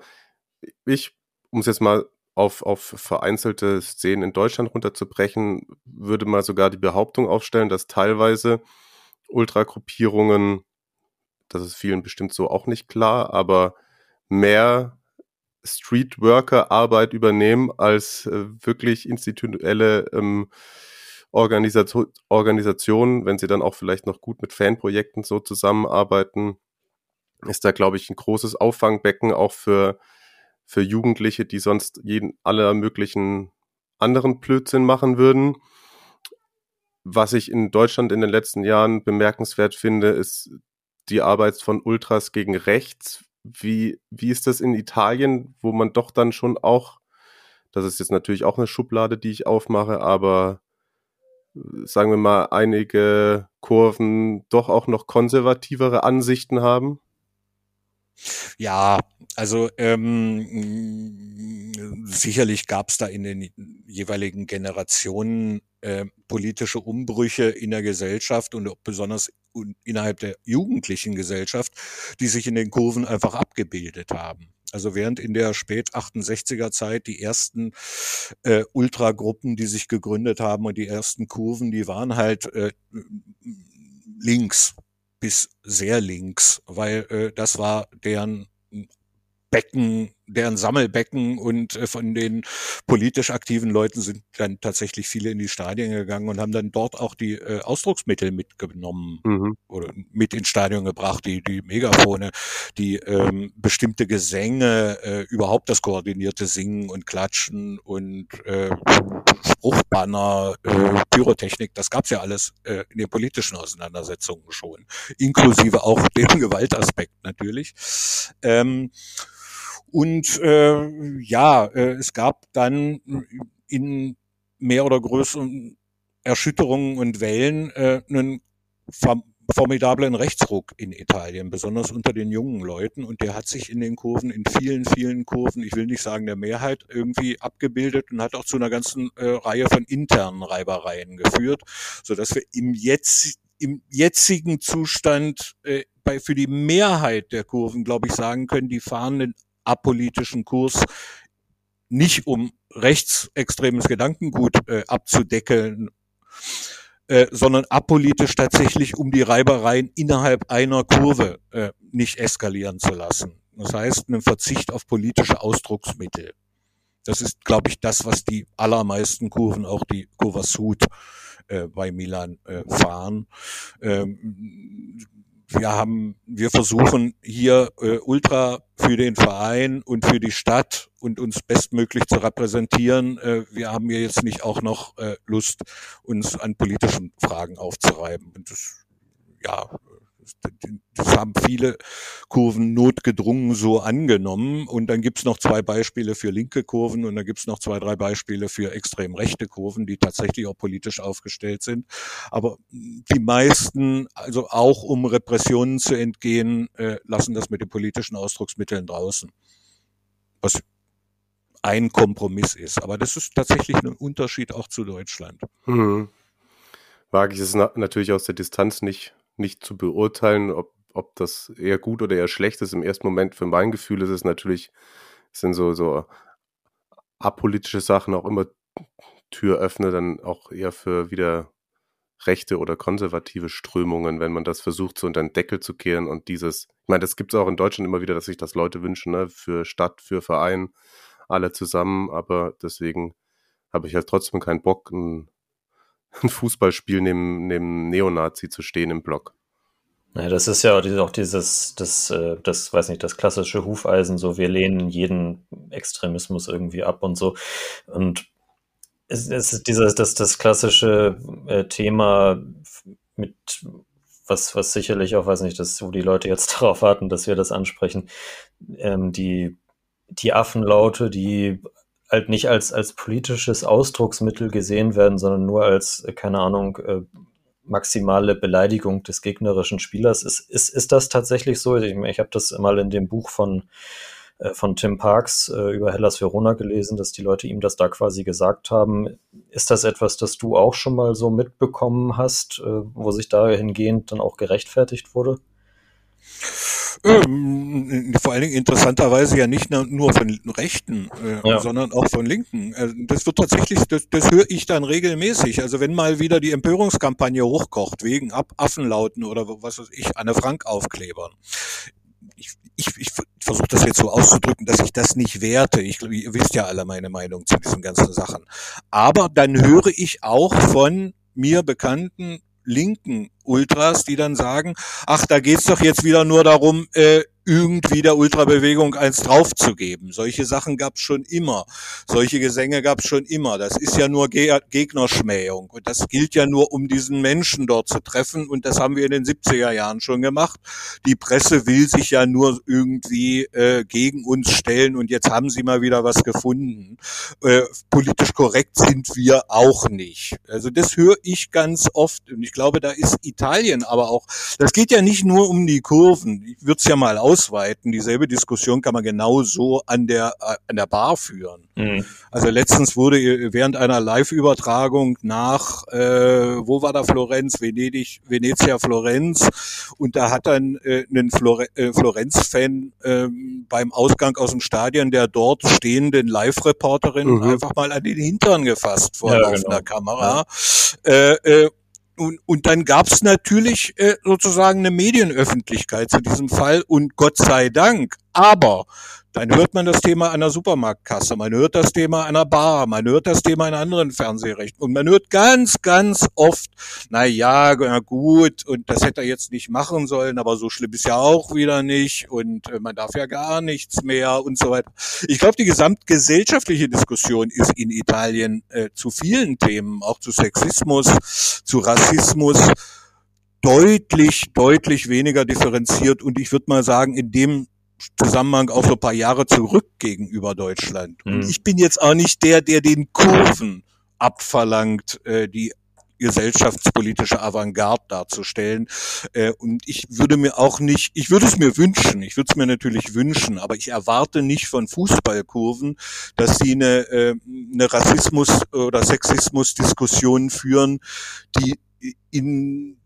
ich, um es jetzt mal auf, auf vereinzelte Szenen in Deutschland runterzubrechen, würde mal sogar die Behauptung aufstellen, dass teilweise Ultragruppierungen, das ist vielen bestimmt so auch nicht klar, aber mehr Streetworker-Arbeit übernehmen als äh, wirklich institutionelle ähm, Organisation, Organisationen, wenn sie dann auch vielleicht noch gut mit Fanprojekten so zusammenarbeiten, ist da, glaube ich, ein großes Auffangbecken auch für, für Jugendliche, die sonst jeden aller möglichen anderen Blödsinn machen würden. Was ich in Deutschland in den letzten Jahren bemerkenswert finde, ist die Arbeit von Ultras gegen rechts, wie, wie ist das in Italien, wo man doch dann schon auch, das ist jetzt natürlich auch eine Schublade, die ich aufmache, aber äh, sagen wir mal, einige Kurven doch auch noch konservativere Ansichten haben? Ja, also ähm, sicherlich gab es da in den jeweiligen Generationen äh, politische Umbrüche in der Gesellschaft und besonders innerhalb der jugendlichen Gesellschaft, die sich in den Kurven einfach abgebildet haben. Also während in der spät 68er Zeit die ersten äh, Ultragruppen, die sich gegründet haben und die ersten Kurven, die waren halt äh, links bis sehr links, weil äh, das war deren Becken, deren Sammelbecken und äh, von den politisch aktiven Leuten sind dann tatsächlich viele in die Stadien gegangen und haben dann dort auch die äh, Ausdrucksmittel mitgenommen mhm. oder mit ins Stadion gebracht, die, die Megafone, die ähm, bestimmte Gesänge, äh, überhaupt das koordinierte Singen und Klatschen und äh, Spruchbanner, äh, Pyrotechnik, das gab's ja alles äh, in den politischen Auseinandersetzungen schon, inklusive auch dem Gewaltaspekt natürlich. Ähm, und äh, ja, äh, es gab dann in mehr oder größeren Erschütterungen und Wellen äh, einen formidablen Rechtsruck in Italien, besonders unter den jungen Leuten. Und der hat sich in den Kurven, in vielen, vielen Kurven, ich will nicht sagen der Mehrheit, irgendwie abgebildet und hat auch zu einer ganzen äh, Reihe von internen Reibereien geführt, so dass wir im jetzt im jetzigen Zustand äh, bei, für die Mehrheit der Kurven, glaube ich, sagen können, die fahren einen apolitischen Kurs nicht um rechtsextremes Gedankengut äh, abzudeckeln, äh, sondern apolitisch tatsächlich um die Reibereien innerhalb einer Kurve äh, nicht eskalieren zu lassen. Das heißt, einen Verzicht auf politische Ausdrucksmittel. Das ist, glaube ich, das, was die allermeisten Kurven, auch die Kurva Sud äh, bei Milan äh, fahren. Ähm, wir haben, wir versuchen hier äh, ultra für den Verein und für die Stadt und uns bestmöglich zu repräsentieren. Äh, wir haben hier jetzt nicht auch noch äh, Lust, uns an politischen Fragen aufzureiben. Und das, ja, das haben viele Kurven notgedrungen so angenommen. Und dann gibt's noch zwei Beispiele für linke Kurven und dann gibt's noch zwei, drei Beispiele für extrem rechte Kurven, die tatsächlich auch politisch aufgestellt sind. Aber die meisten, also auch um Repressionen zu entgehen, äh, lassen das mit den politischen Ausdrucksmitteln draußen. Was ein Kompromiss ist. Aber das ist tatsächlich ein Unterschied auch zu Deutschland. Hm. Wage ich es natürlich aus der Distanz nicht nicht zu beurteilen, ob, ob das eher gut oder eher schlecht ist. Im ersten Moment für mein Gefühl ist es natürlich, sind so, so apolitische Sachen auch immer Türöffner dann auch eher für wieder rechte oder konservative Strömungen, wenn man das versucht, so unter den Deckel zu kehren und dieses, ich meine, das gibt es auch in Deutschland immer wieder, dass sich das Leute wünschen, ne, für Stadt, für Verein, alle zusammen, aber deswegen habe ich halt trotzdem keinen Bock, ein ein Fußballspiel neben, neben Neonazi zu stehen im Block. Ja, das ist ja auch dieses, das, äh, das, weiß nicht, das klassische Hufeisen, so wir lehnen jeden Extremismus irgendwie ab und so. Und es, ist dieses, das, das klassische äh, Thema mit, was, was sicherlich auch, weiß nicht, dass, wo die Leute jetzt darauf warten, dass wir das ansprechen, ähm, die, die Affenlaute, die halt nicht als, als politisches Ausdrucksmittel gesehen werden, sondern nur als, äh, keine Ahnung, äh, maximale Beleidigung des gegnerischen Spielers. Ist, ist, ist das tatsächlich so? Ich, ich habe das mal in dem Buch von, äh, von Tim Parks über Hellas Verona gelesen, dass die Leute ihm das da quasi gesagt haben. Ist das etwas, das du auch schon mal so mitbekommen hast, wo sich dahingehend dann auch gerechtfertigt wurde? Ähm, vor allen Dingen interessanterweise ja nicht nur von Rechten, äh, ja. sondern auch von Linken. Äh, das wird tatsächlich, das, das höre ich dann regelmäßig. Also wenn mal wieder die Empörungskampagne hochkocht wegen Ab Affenlauten oder was weiß ich, Anne Frank Aufklebern. Ich, ich, ich versuche das jetzt so auszudrücken, dass ich das nicht werte. Ich glaube, ihr wisst ja alle meine Meinung zu diesen ganzen Sachen. Aber dann höre ich auch von mir bekannten linken Ultras, die dann sagen, ach, da geht's doch jetzt wieder nur darum, äh, irgendwie der Ultrabewegung eins draufzugeben. Solche Sachen gab's schon immer. Solche Gesänge gab's schon immer. Das ist ja nur Ge Gegnerschmähung. Und das gilt ja nur, um diesen Menschen dort zu treffen. Und das haben wir in den 70er Jahren schon gemacht. Die Presse will sich ja nur irgendwie äh, gegen uns stellen. Und jetzt haben sie mal wieder was gefunden. Äh, politisch korrekt sind wir auch nicht. Also das höre ich ganz oft. Und ich glaube, da ist Italien aber auch. Das geht ja nicht nur um die Kurven. Ich würde es ja mal ausweiten. Dieselbe Diskussion kann man genauso an der, äh, an der Bar führen. Mhm. Also letztens wurde während einer Live-Übertragung nach, äh, wo war da Florenz? Venedig, Venezia, Florenz. Und da hat dann äh, ein Flore äh, Florenz-Fan äh, beim Ausgang aus dem Stadion der dort stehenden Live-Reporterin mhm. einfach mal an den Hintern gefasst vor ja, laufender genau. Kamera. Ja. Äh, äh, und, und dann gab es natürlich äh, sozusagen eine Medienöffentlichkeit zu diesem Fall und Gott sei Dank. Aber dann hört man das Thema einer Supermarktkasse, man hört das Thema einer Bar, man hört das Thema in anderen Fernsehrechten und man hört ganz, ganz oft, na ja, na gut, und das hätte er jetzt nicht machen sollen, aber so schlimm ist ja auch wieder nicht und äh, man darf ja gar nichts mehr und so weiter. Ich glaube, die gesamtgesellschaftliche Diskussion ist in Italien äh, zu vielen Themen, auch zu Sexismus, zu Rassismus, deutlich, deutlich weniger differenziert und ich würde mal sagen, in dem Zusammenhang auch so ein paar Jahre zurück gegenüber Deutschland. Und mhm. ich bin jetzt auch nicht der, der den Kurven abverlangt, äh, die gesellschaftspolitische Avantgarde darzustellen. Äh, und ich würde mir auch nicht, ich würde es mir wünschen, ich würde es mir natürlich wünschen, aber ich erwarte nicht von Fußballkurven, dass sie eine, äh, eine Rassismus- oder Sexismus-Diskussion führen, die in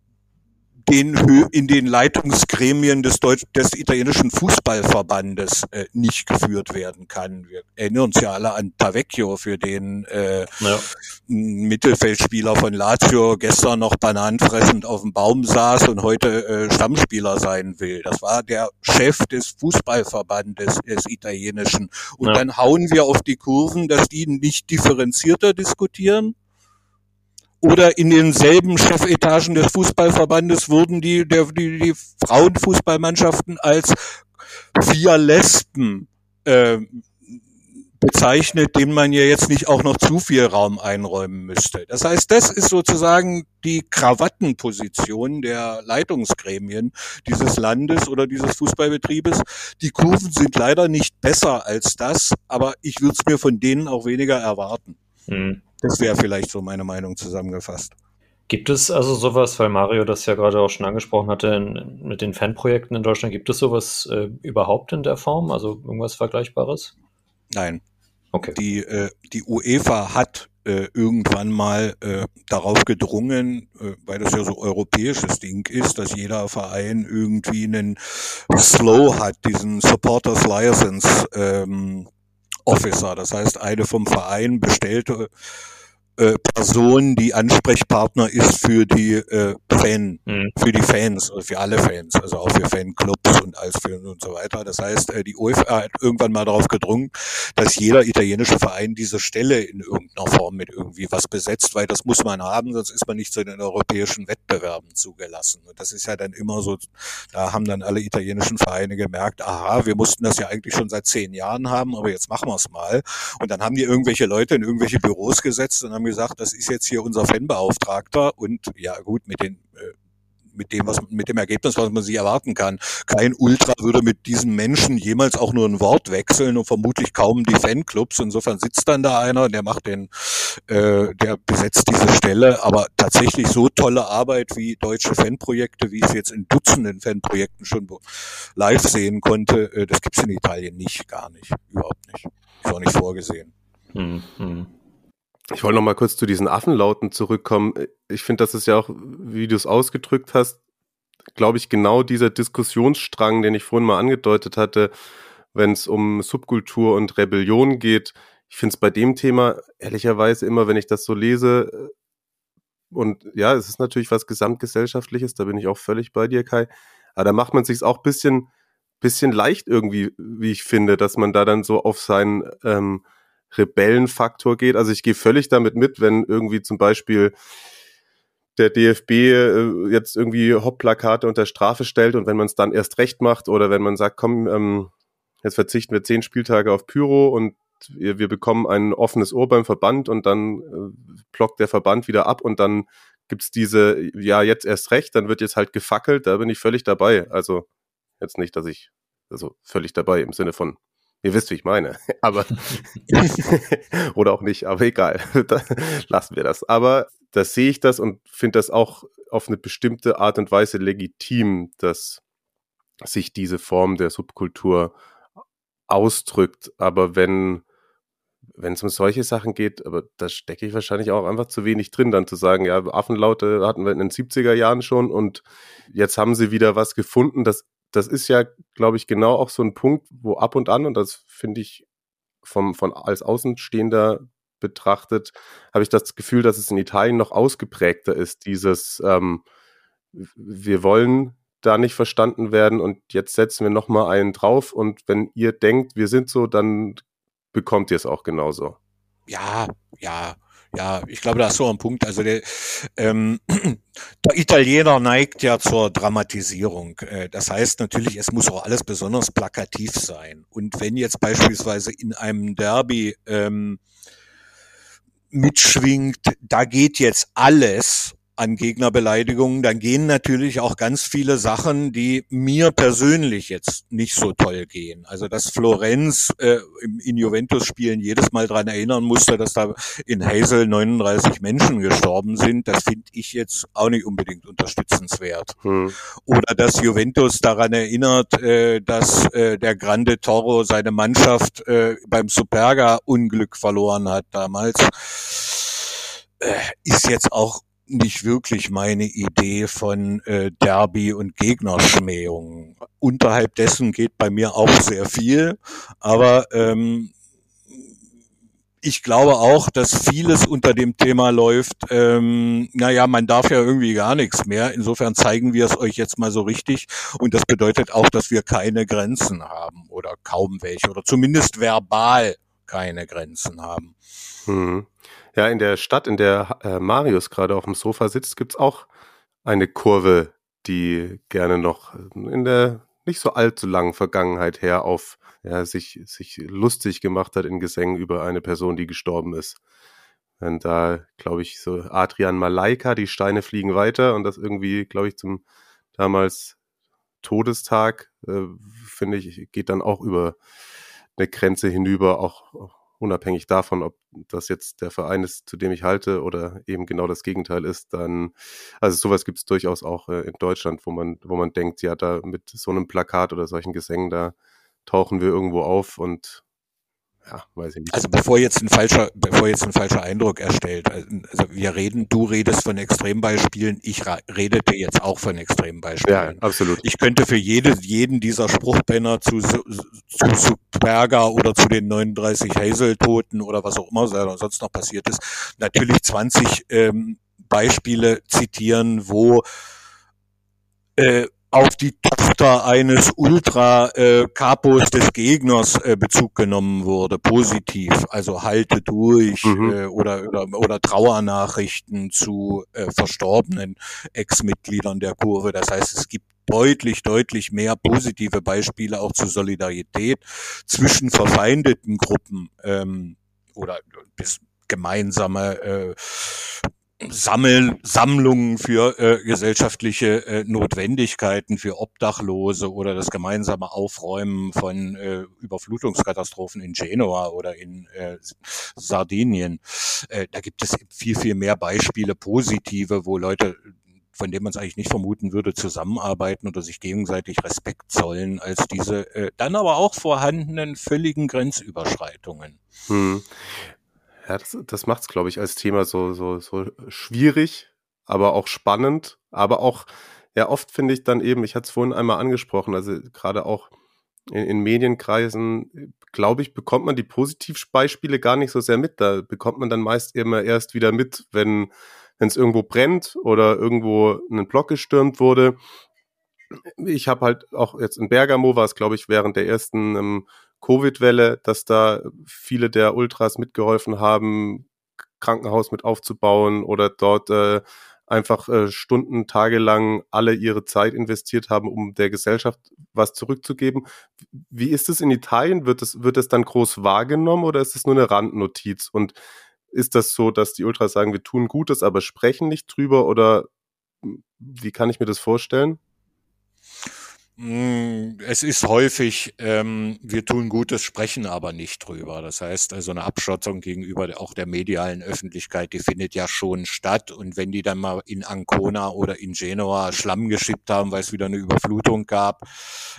den, in den Leitungsgremien des, Deutsch, des italienischen Fußballverbandes äh, nicht geführt werden kann. Wir erinnern uns ja alle an Tavecchio, für den äh, ja. Mittelfeldspieler von Lazio gestern noch bananenfressend auf dem Baum saß und heute äh, Stammspieler sein will. Das war der Chef des Fußballverbandes des italienischen. Und ja. dann hauen wir auf die Kurven, dass die nicht differenzierter diskutieren, oder in denselben Chefetagen des Fußballverbandes wurden die, der, die, die Frauenfußballmannschaften als vier Lesben äh, bezeichnet, dem man ja jetzt nicht auch noch zu viel Raum einräumen müsste. Das heißt, das ist sozusagen die Krawattenposition der Leitungsgremien dieses Landes oder dieses Fußballbetriebes. Die Kurven sind leider nicht besser als das, aber ich würde es mir von denen auch weniger erwarten. Mhm. Das wäre vielleicht so meine Meinung zusammengefasst. Gibt es also sowas, weil Mario das ja gerade auch schon angesprochen hatte, in, mit den Fanprojekten in Deutschland, gibt es sowas äh, überhaupt in der Form? Also irgendwas Vergleichbares? Nein. Okay. Die, äh, die UEFA hat äh, irgendwann mal äh, darauf gedrungen, äh, weil das ja so europäisches Ding ist, dass jeder Verein irgendwie einen Slow hat, diesen Supporters License ähm, Officer, das heißt eine vom Verein bestellte äh, Person, die Ansprechpartner ist für die äh, Fan, mhm. für die Fans, also für alle Fans, also auch für Fanclubs und als für und so weiter. Das heißt, äh, die UEFA hat irgendwann mal darauf gedrungen, dass jeder italienische Verein diese Stelle in irgendeiner Form mit irgendwie was besetzt, weil das muss man haben, sonst ist man nicht zu den europäischen Wettbewerben zugelassen. Und das ist ja dann immer so, da haben dann alle italienischen Vereine gemerkt, aha, wir mussten das ja eigentlich schon seit zehn Jahren haben, aber jetzt machen wir es mal. Und dann haben die irgendwelche Leute in irgendwelche Büros gesetzt und haben gesagt, das ist jetzt hier unser Fanbeauftragter und ja gut, mit den äh, mit dem, was, mit dem Ergebnis, was man sich erwarten kann. Kein Ultra würde mit diesen Menschen jemals auch nur ein Wort wechseln und vermutlich kaum die Fanclubs. Insofern sitzt dann da einer, der macht den, äh, der besetzt diese Stelle. Aber tatsächlich so tolle Arbeit wie deutsche Fanprojekte, wie ich es jetzt in Dutzenden Fanprojekten schon live sehen konnte, äh, das gibt's in Italien nicht, gar nicht, überhaupt nicht. Ist auch nicht vorgesehen. Hm, hm. Ich wollte noch mal kurz zu diesen Affenlauten zurückkommen. Ich finde, das ist ja auch, wie du es ausgedrückt hast, glaube ich, genau dieser Diskussionsstrang, den ich vorhin mal angedeutet hatte, wenn es um Subkultur und Rebellion geht. Ich finde es bei dem Thema ehrlicherweise immer, wenn ich das so lese, und ja, es ist natürlich was gesamtgesellschaftliches, da bin ich auch völlig bei dir, Kai. Aber da macht man sich auch bisschen, bisschen leicht irgendwie, wie ich finde, dass man da dann so auf sein ähm, Rebellenfaktor geht. Also ich gehe völlig damit mit, wenn irgendwie zum Beispiel der DFB äh, jetzt irgendwie Hopp-Plakate unter Strafe stellt und wenn man es dann erst recht macht oder wenn man sagt, komm, ähm, jetzt verzichten wir zehn Spieltage auf Pyro und wir, wir bekommen ein offenes Ohr beim Verband und dann äh, blockt der Verband wieder ab und dann gibt's diese, ja, jetzt erst recht, dann wird jetzt halt gefackelt, da bin ich völlig dabei. Also jetzt nicht, dass ich, also völlig dabei im Sinne von Ihr wisst, wie ich meine. Aber oder auch nicht, aber egal. Lassen wir das. Aber da sehe ich das und finde das auch auf eine bestimmte Art und Weise legitim, dass sich diese Form der Subkultur ausdrückt. Aber wenn wenn es um solche Sachen geht, aber da stecke ich wahrscheinlich auch einfach zu wenig drin, dann zu sagen, ja, Affenlaute hatten wir in den 70er Jahren schon und jetzt haben sie wieder was gefunden, das das ist ja, glaube ich, genau auch so ein Punkt, wo ab und an, und das finde ich vom, von als Außenstehender betrachtet, habe ich das Gefühl, dass es in Italien noch ausgeprägter ist, dieses ähm, wir wollen da nicht verstanden werden und jetzt setzen wir noch mal einen drauf und wenn ihr denkt, wir sind so, dann bekommt ihr es auch genauso. Ja, ja, ja, ich glaube, da hast du einen Punkt. Also der, ähm, der Italiener neigt ja zur Dramatisierung. Äh, das heißt natürlich, es muss auch alles besonders plakativ sein. Und wenn jetzt beispielsweise in einem Derby ähm, mitschwingt, da geht jetzt alles an Gegnerbeleidigungen, dann gehen natürlich auch ganz viele Sachen, die mir persönlich jetzt nicht so toll gehen. Also dass Florenz äh, in Juventus-Spielen jedes Mal dran erinnern musste, dass da in Hazel 39 Menschen gestorben sind, das finde ich jetzt auch nicht unbedingt unterstützenswert. Hm. Oder dass Juventus daran erinnert, äh, dass äh, der Grande Toro seine Mannschaft äh, beim Superga-Unglück verloren hat damals, äh, ist jetzt auch nicht wirklich meine Idee von äh, Derby und Gegnerschmähung. Unterhalb dessen geht bei mir auch sehr viel, aber ähm, ich glaube auch, dass vieles unter dem Thema läuft, ähm, naja, man darf ja irgendwie gar nichts mehr. Insofern zeigen wir es euch jetzt mal so richtig. Und das bedeutet auch, dass wir keine Grenzen haben oder kaum welche oder zumindest verbal keine Grenzen haben. Hm. Ja, in der Stadt, in der äh, Marius gerade auf dem Sofa sitzt, gibt's auch eine Kurve, die gerne noch in der nicht so allzu langen Vergangenheit her auf ja, sich, sich lustig gemacht hat in Gesängen über eine Person, die gestorben ist. Und da, glaube ich, so Adrian Malaika, die Steine fliegen weiter und das irgendwie, glaube ich, zum damals Todestag, äh, finde ich, geht dann auch über eine Grenze hinüber, auch, auch unabhängig davon, ob das jetzt der Verein ist, zu dem ich halte oder eben genau das Gegenteil ist, dann, also sowas gibt es durchaus auch äh, in Deutschland, wo man, wo man denkt, ja, da mit so einem Plakat oder solchen Gesängen, da tauchen wir irgendwo auf und ja, weiß ich nicht. Also bevor jetzt ein falscher, bevor jetzt ein falscher Eindruck erstellt, also, also wir reden, du redest von Extrembeispielen, ich redete jetzt auch von Extrembeispielen. Ja, absolut. Ich könnte für jede, jeden dieser Spruchbanner zu, zu, zu Berger oder zu den 39 Hazel-Toten oder was auch immer sonst noch passiert ist, natürlich 20 ähm, Beispiele zitieren, wo äh, auf die Tochter eines Ultra-Kapos äh, des Gegners äh, Bezug genommen wurde, positiv, also halte durch mhm. äh, oder, oder, oder Trauernachrichten zu äh, verstorbenen Ex-Mitgliedern der Kurve. Das heißt, es gibt deutlich, deutlich mehr positive Beispiele auch zur Solidarität zwischen verfeindeten Gruppen ähm, oder bis gemeinsame äh, Sammel, Sammlungen für äh, gesellschaftliche äh, Notwendigkeiten für Obdachlose oder das gemeinsame Aufräumen von äh, Überflutungskatastrophen in Genua oder in äh, Sardinien. Äh, da gibt es viel, viel mehr Beispiele, positive, wo Leute von denen man es eigentlich nicht vermuten würde, zusammenarbeiten oder sich gegenseitig Respekt zollen, als diese äh, dann aber auch vorhandenen völligen Grenzüberschreitungen. Hm. Ja, das, das macht es, glaube ich, als Thema so, so, so schwierig, aber auch spannend. Aber auch, ja, oft finde ich dann eben, ich hatte es vorhin einmal angesprochen, also gerade auch in, in Medienkreisen, glaube ich, bekommt man die Positivbeispiele gar nicht so sehr mit. Da bekommt man dann meist immer erst wieder mit, wenn es irgendwo brennt oder irgendwo ein Block gestürmt wurde. Ich habe halt auch jetzt in Bergamo war es, glaube ich, während der ersten ähm, Covid-Welle, dass da viele der Ultras mitgeholfen haben, Krankenhaus mit aufzubauen oder dort äh, einfach äh, Stunden, Tage lang alle ihre Zeit investiert haben, um der Gesellschaft was zurückzugeben. Wie ist es in Italien? Wird es, wird es dann groß wahrgenommen oder ist es nur eine Randnotiz? Und ist das so, dass die Ultras sagen, wir tun Gutes, aber sprechen nicht drüber oder wie kann ich mir das vorstellen? Mm, es ist häufig, ähm, wir tun Gutes, sprechen aber nicht drüber. Das heißt, also eine Abschottung gegenüber auch der medialen Öffentlichkeit, die findet ja schon statt. Und wenn die dann mal in Ancona oder in Genua Schlamm geschippt haben, weil es wieder eine Überflutung gab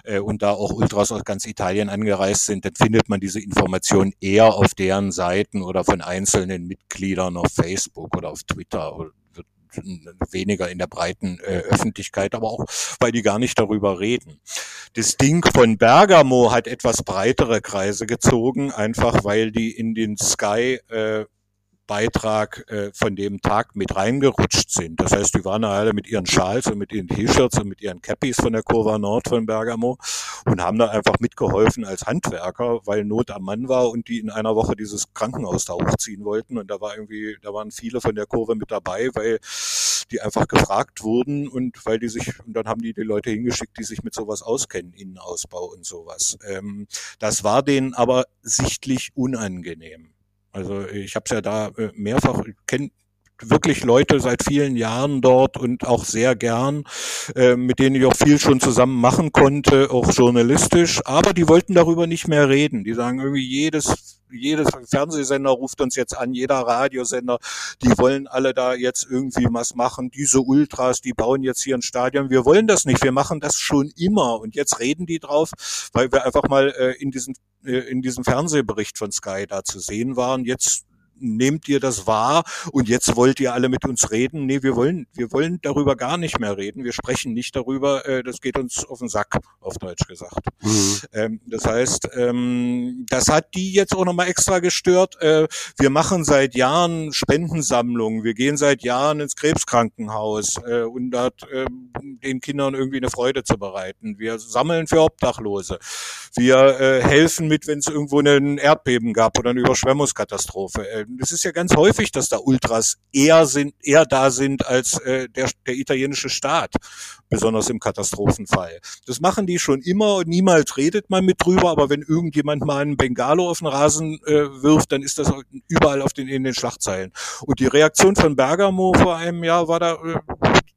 äh, und da auch Ultras aus ganz Italien angereist sind, dann findet man diese Information eher auf deren Seiten oder von einzelnen Mitgliedern auf Facebook oder auf Twitter weniger in der breiten äh, Öffentlichkeit, aber auch, weil die gar nicht darüber reden. Das Ding von Bergamo hat etwas breitere Kreise gezogen, einfach weil die in den Sky äh, Beitrag äh, von dem Tag mit reingerutscht sind. Das heißt, die waren alle mit ihren Schals und mit ihren T-Shirts und mit ihren Cappies von der Kurva Nord von Bergamo und haben da einfach mitgeholfen als Handwerker, weil Not am Mann war und die in einer Woche dieses Krankenhaus da hochziehen wollten. Und da war irgendwie, da waren viele von der Kurve mit dabei, weil die einfach gefragt wurden und weil die sich, und dann haben die die Leute hingeschickt, die sich mit sowas auskennen, Innenausbau und sowas. Ähm, das war denen aber sichtlich unangenehm. Also ich habe es ja da äh, mehrfach, kennt wirklich Leute seit vielen Jahren dort und auch sehr gern, äh, mit denen ich auch viel schon zusammen machen konnte, auch journalistisch, aber die wollten darüber nicht mehr reden. Die sagen irgendwie jedes jedes Fernsehsender ruft uns jetzt an, jeder Radiosender, die wollen alle da jetzt irgendwie was machen. Diese Ultras, die bauen jetzt hier ein Stadion. Wir wollen das nicht. Wir machen das schon immer. Und jetzt reden die drauf, weil wir einfach mal äh, in diesem äh, in diesem Fernsehbericht von Sky da zu sehen waren. Jetzt nehmt ihr das wahr und jetzt wollt ihr alle mit uns reden? Nee, wir wollen, wir wollen darüber gar nicht mehr reden. Wir sprechen nicht darüber, äh, das geht uns auf den Sack, auf Deutsch gesagt. Mhm. Ähm, das heißt, ähm, das hat die jetzt auch nochmal extra gestört. Äh, wir machen seit Jahren Spendensammlungen, wir gehen seit Jahren ins Krebskrankenhaus äh, und dort äh, den Kindern irgendwie eine Freude zu bereiten. Wir sammeln für Obdachlose. Wir äh, helfen mit, wenn es irgendwo ein Erdbeben gab oder eine Überschwemmungskatastrophe. Äh, es ist ja ganz häufig, dass da Ultras eher sind, eher da sind als äh, der, der italienische Staat, besonders im Katastrophenfall. Das machen die schon immer und niemals redet man mit drüber, aber wenn irgendjemand mal einen Bengalo auf den Rasen äh, wirft, dann ist das überall auf den, in den Schlagzeilen. Und die Reaktion von Bergamo vor einem Jahr war da, äh,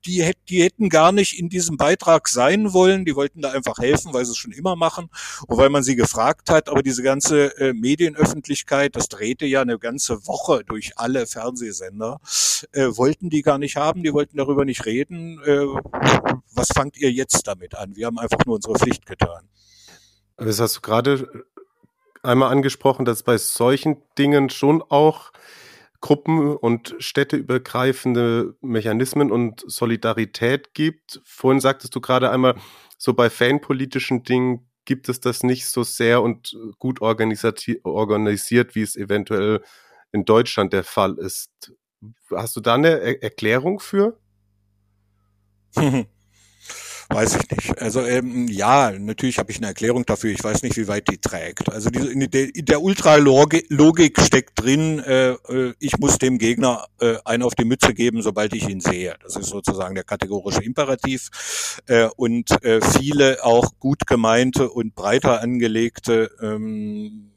die, die hätten gar nicht in diesem Beitrag sein wollen, die wollten da einfach helfen, weil sie es schon immer machen und weil man sie gefragt hat, aber diese ganze äh, Medienöffentlichkeit, das drehte ja eine ganze Woche durch alle Fernsehsender, äh, wollten die gar nicht haben, die wollten darüber nicht reden. Äh, was fangt ihr jetzt damit an? Wir haben einfach nur unsere Pflicht getan. Das hast du gerade einmal angesprochen, dass bei solchen Dingen schon auch gruppen- und städteübergreifende Mechanismen und Solidarität gibt. Vorhin sagtest du gerade einmal, so bei fanpolitischen Dingen gibt es das nicht so sehr und gut organisiert, wie es eventuell in Deutschland der Fall ist. Hast du da eine er Erklärung für? Weiß ich nicht. Also ähm, ja, natürlich habe ich eine Erklärung dafür. Ich weiß nicht, wie weit die trägt. Also diese, in der, in der Ultralogik steckt drin, äh, äh, ich muss dem Gegner äh, einen auf die Mütze geben, sobald ich ihn sehe. Das ist sozusagen der kategorische Imperativ. Äh, und äh, viele auch gut gemeinte und breiter angelegte ähm,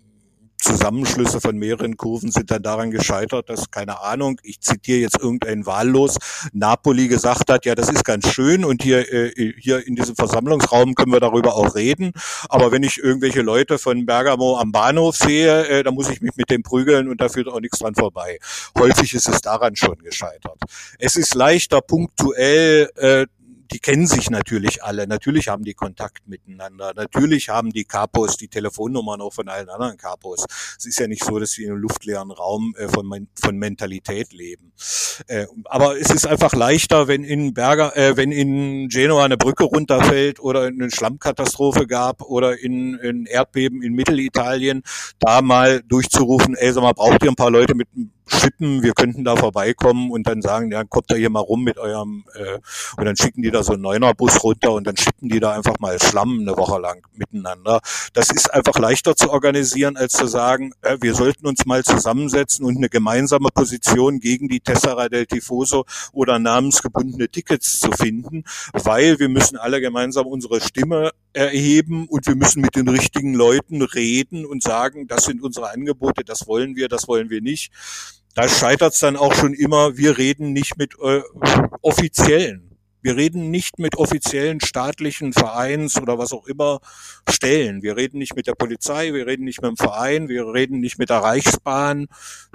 Zusammenschlüsse von mehreren Kurven sind dann daran gescheitert, dass, keine Ahnung, ich zitiere jetzt irgendeinen Wahllos, Napoli gesagt hat, ja, das ist ganz schön und hier, äh, hier in diesem Versammlungsraum können wir darüber auch reden. Aber wenn ich irgendwelche Leute von Bergamo am Bahnhof sehe, äh, dann muss ich mich mit dem prügeln und da führt auch nichts dran vorbei. Häufig ist es daran schon gescheitert. Es ist leichter punktuell äh, die kennen sich natürlich alle. Natürlich haben die Kontakt miteinander. Natürlich haben die Kapos die Telefonnummern auch von allen anderen Kapos. Es ist ja nicht so, dass sie in einem luftleeren Raum äh, von, von Mentalität leben. Äh, aber es ist einfach leichter, wenn in Berger, äh, wenn in Genua eine Brücke runterfällt oder eine Schlammkatastrophe gab oder in, in Erdbeben in Mittelitalien, da mal durchzurufen, ey, sag mal, braucht ihr ein paar Leute mit Schippen, wir könnten da vorbeikommen und dann sagen, ja, kommt da hier mal rum mit eurem, äh, und dann schicken die da so einen Neunerbus runter und dann schippen die da einfach mal Schlamm eine Woche lang miteinander. Das ist einfach leichter zu organisieren, als zu sagen, äh, wir sollten uns mal zusammensetzen und eine gemeinsame Position gegen die Tessera del Tifoso oder namensgebundene Tickets zu finden, weil wir müssen alle gemeinsam unsere Stimme erheben und wir müssen mit den richtigen Leuten reden und sagen, das sind unsere Angebote, das wollen wir, das wollen wir nicht da scheitert es dann auch schon immer, wir reden nicht mit äh, offiziellen. Wir reden nicht mit offiziellen staatlichen Vereins oder was auch immer Stellen. Wir reden nicht mit der Polizei, wir reden nicht mit dem Verein, wir reden nicht mit der Reichsbahn.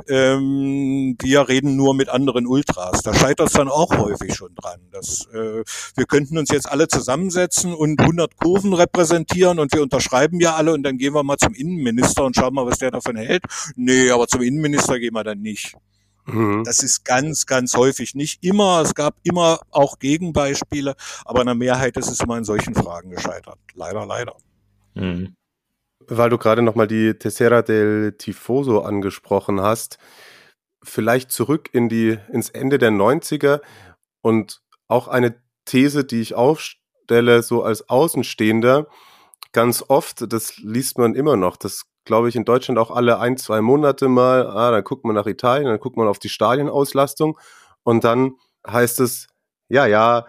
Ähm, wir reden nur mit anderen Ultras. Da scheitert es dann auch häufig schon dran. Dass, äh, wir könnten uns jetzt alle zusammensetzen und 100 Kurven repräsentieren und wir unterschreiben ja alle und dann gehen wir mal zum Innenminister und schauen mal, was der davon hält. Nee, aber zum Innenminister gehen wir dann nicht. Mhm. Das ist ganz, ganz häufig nicht immer. Es gab immer auch Gegenbeispiele, aber in der Mehrheit ist es immer in solchen Fragen gescheitert. Leider, leider. Mhm. Weil du gerade nochmal die Tessera del Tifoso angesprochen hast, vielleicht zurück in die, ins Ende der 90er und auch eine These, die ich aufstelle, so als Außenstehender, ganz oft, das liest man immer noch, das glaube ich, in Deutschland auch alle ein, zwei Monate mal, ah, dann guckt man nach Italien, dann guckt man auf die Stadienauslastung und dann heißt es, ja, ja,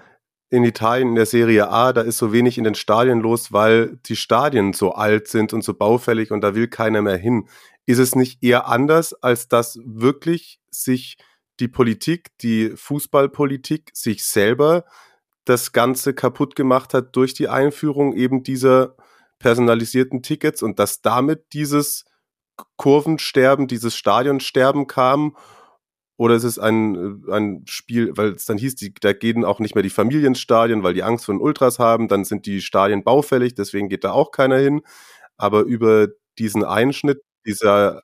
in Italien in der Serie A, da ist so wenig in den Stadien los, weil die Stadien so alt sind und so baufällig und da will keiner mehr hin. Ist es nicht eher anders, als dass wirklich sich die Politik, die Fußballpolitik sich selber das Ganze kaputt gemacht hat durch die Einführung eben dieser personalisierten Tickets und dass damit dieses Kurvensterben, dieses Stadionsterben kam? Oder ist es ein, äh, ein Spiel, weil es dann hieß, die, da gehen auch nicht mehr die Familienstadien, weil die Angst vor den Ultras haben, dann sind die Stadien baufällig, deswegen geht da auch keiner hin. Aber über diesen Einschnitt dieser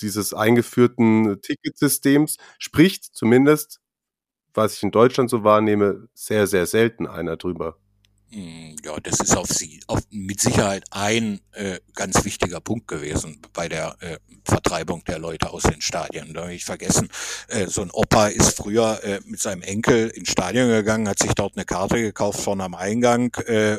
dieses eingeführten Ticketsystems spricht zumindest, was ich in Deutschland so wahrnehme, sehr, sehr selten einer drüber. Hm, ja, das ist auf sie auf, mit Sicherheit ein äh, ganz wichtiger Punkt gewesen bei der äh, Vertreibung der Leute aus den Stadien. Da habe ich vergessen, äh, so ein Opa ist früher äh, mit seinem Enkel ins Stadion gegangen, hat sich dort eine Karte gekauft vorne am Eingang, äh,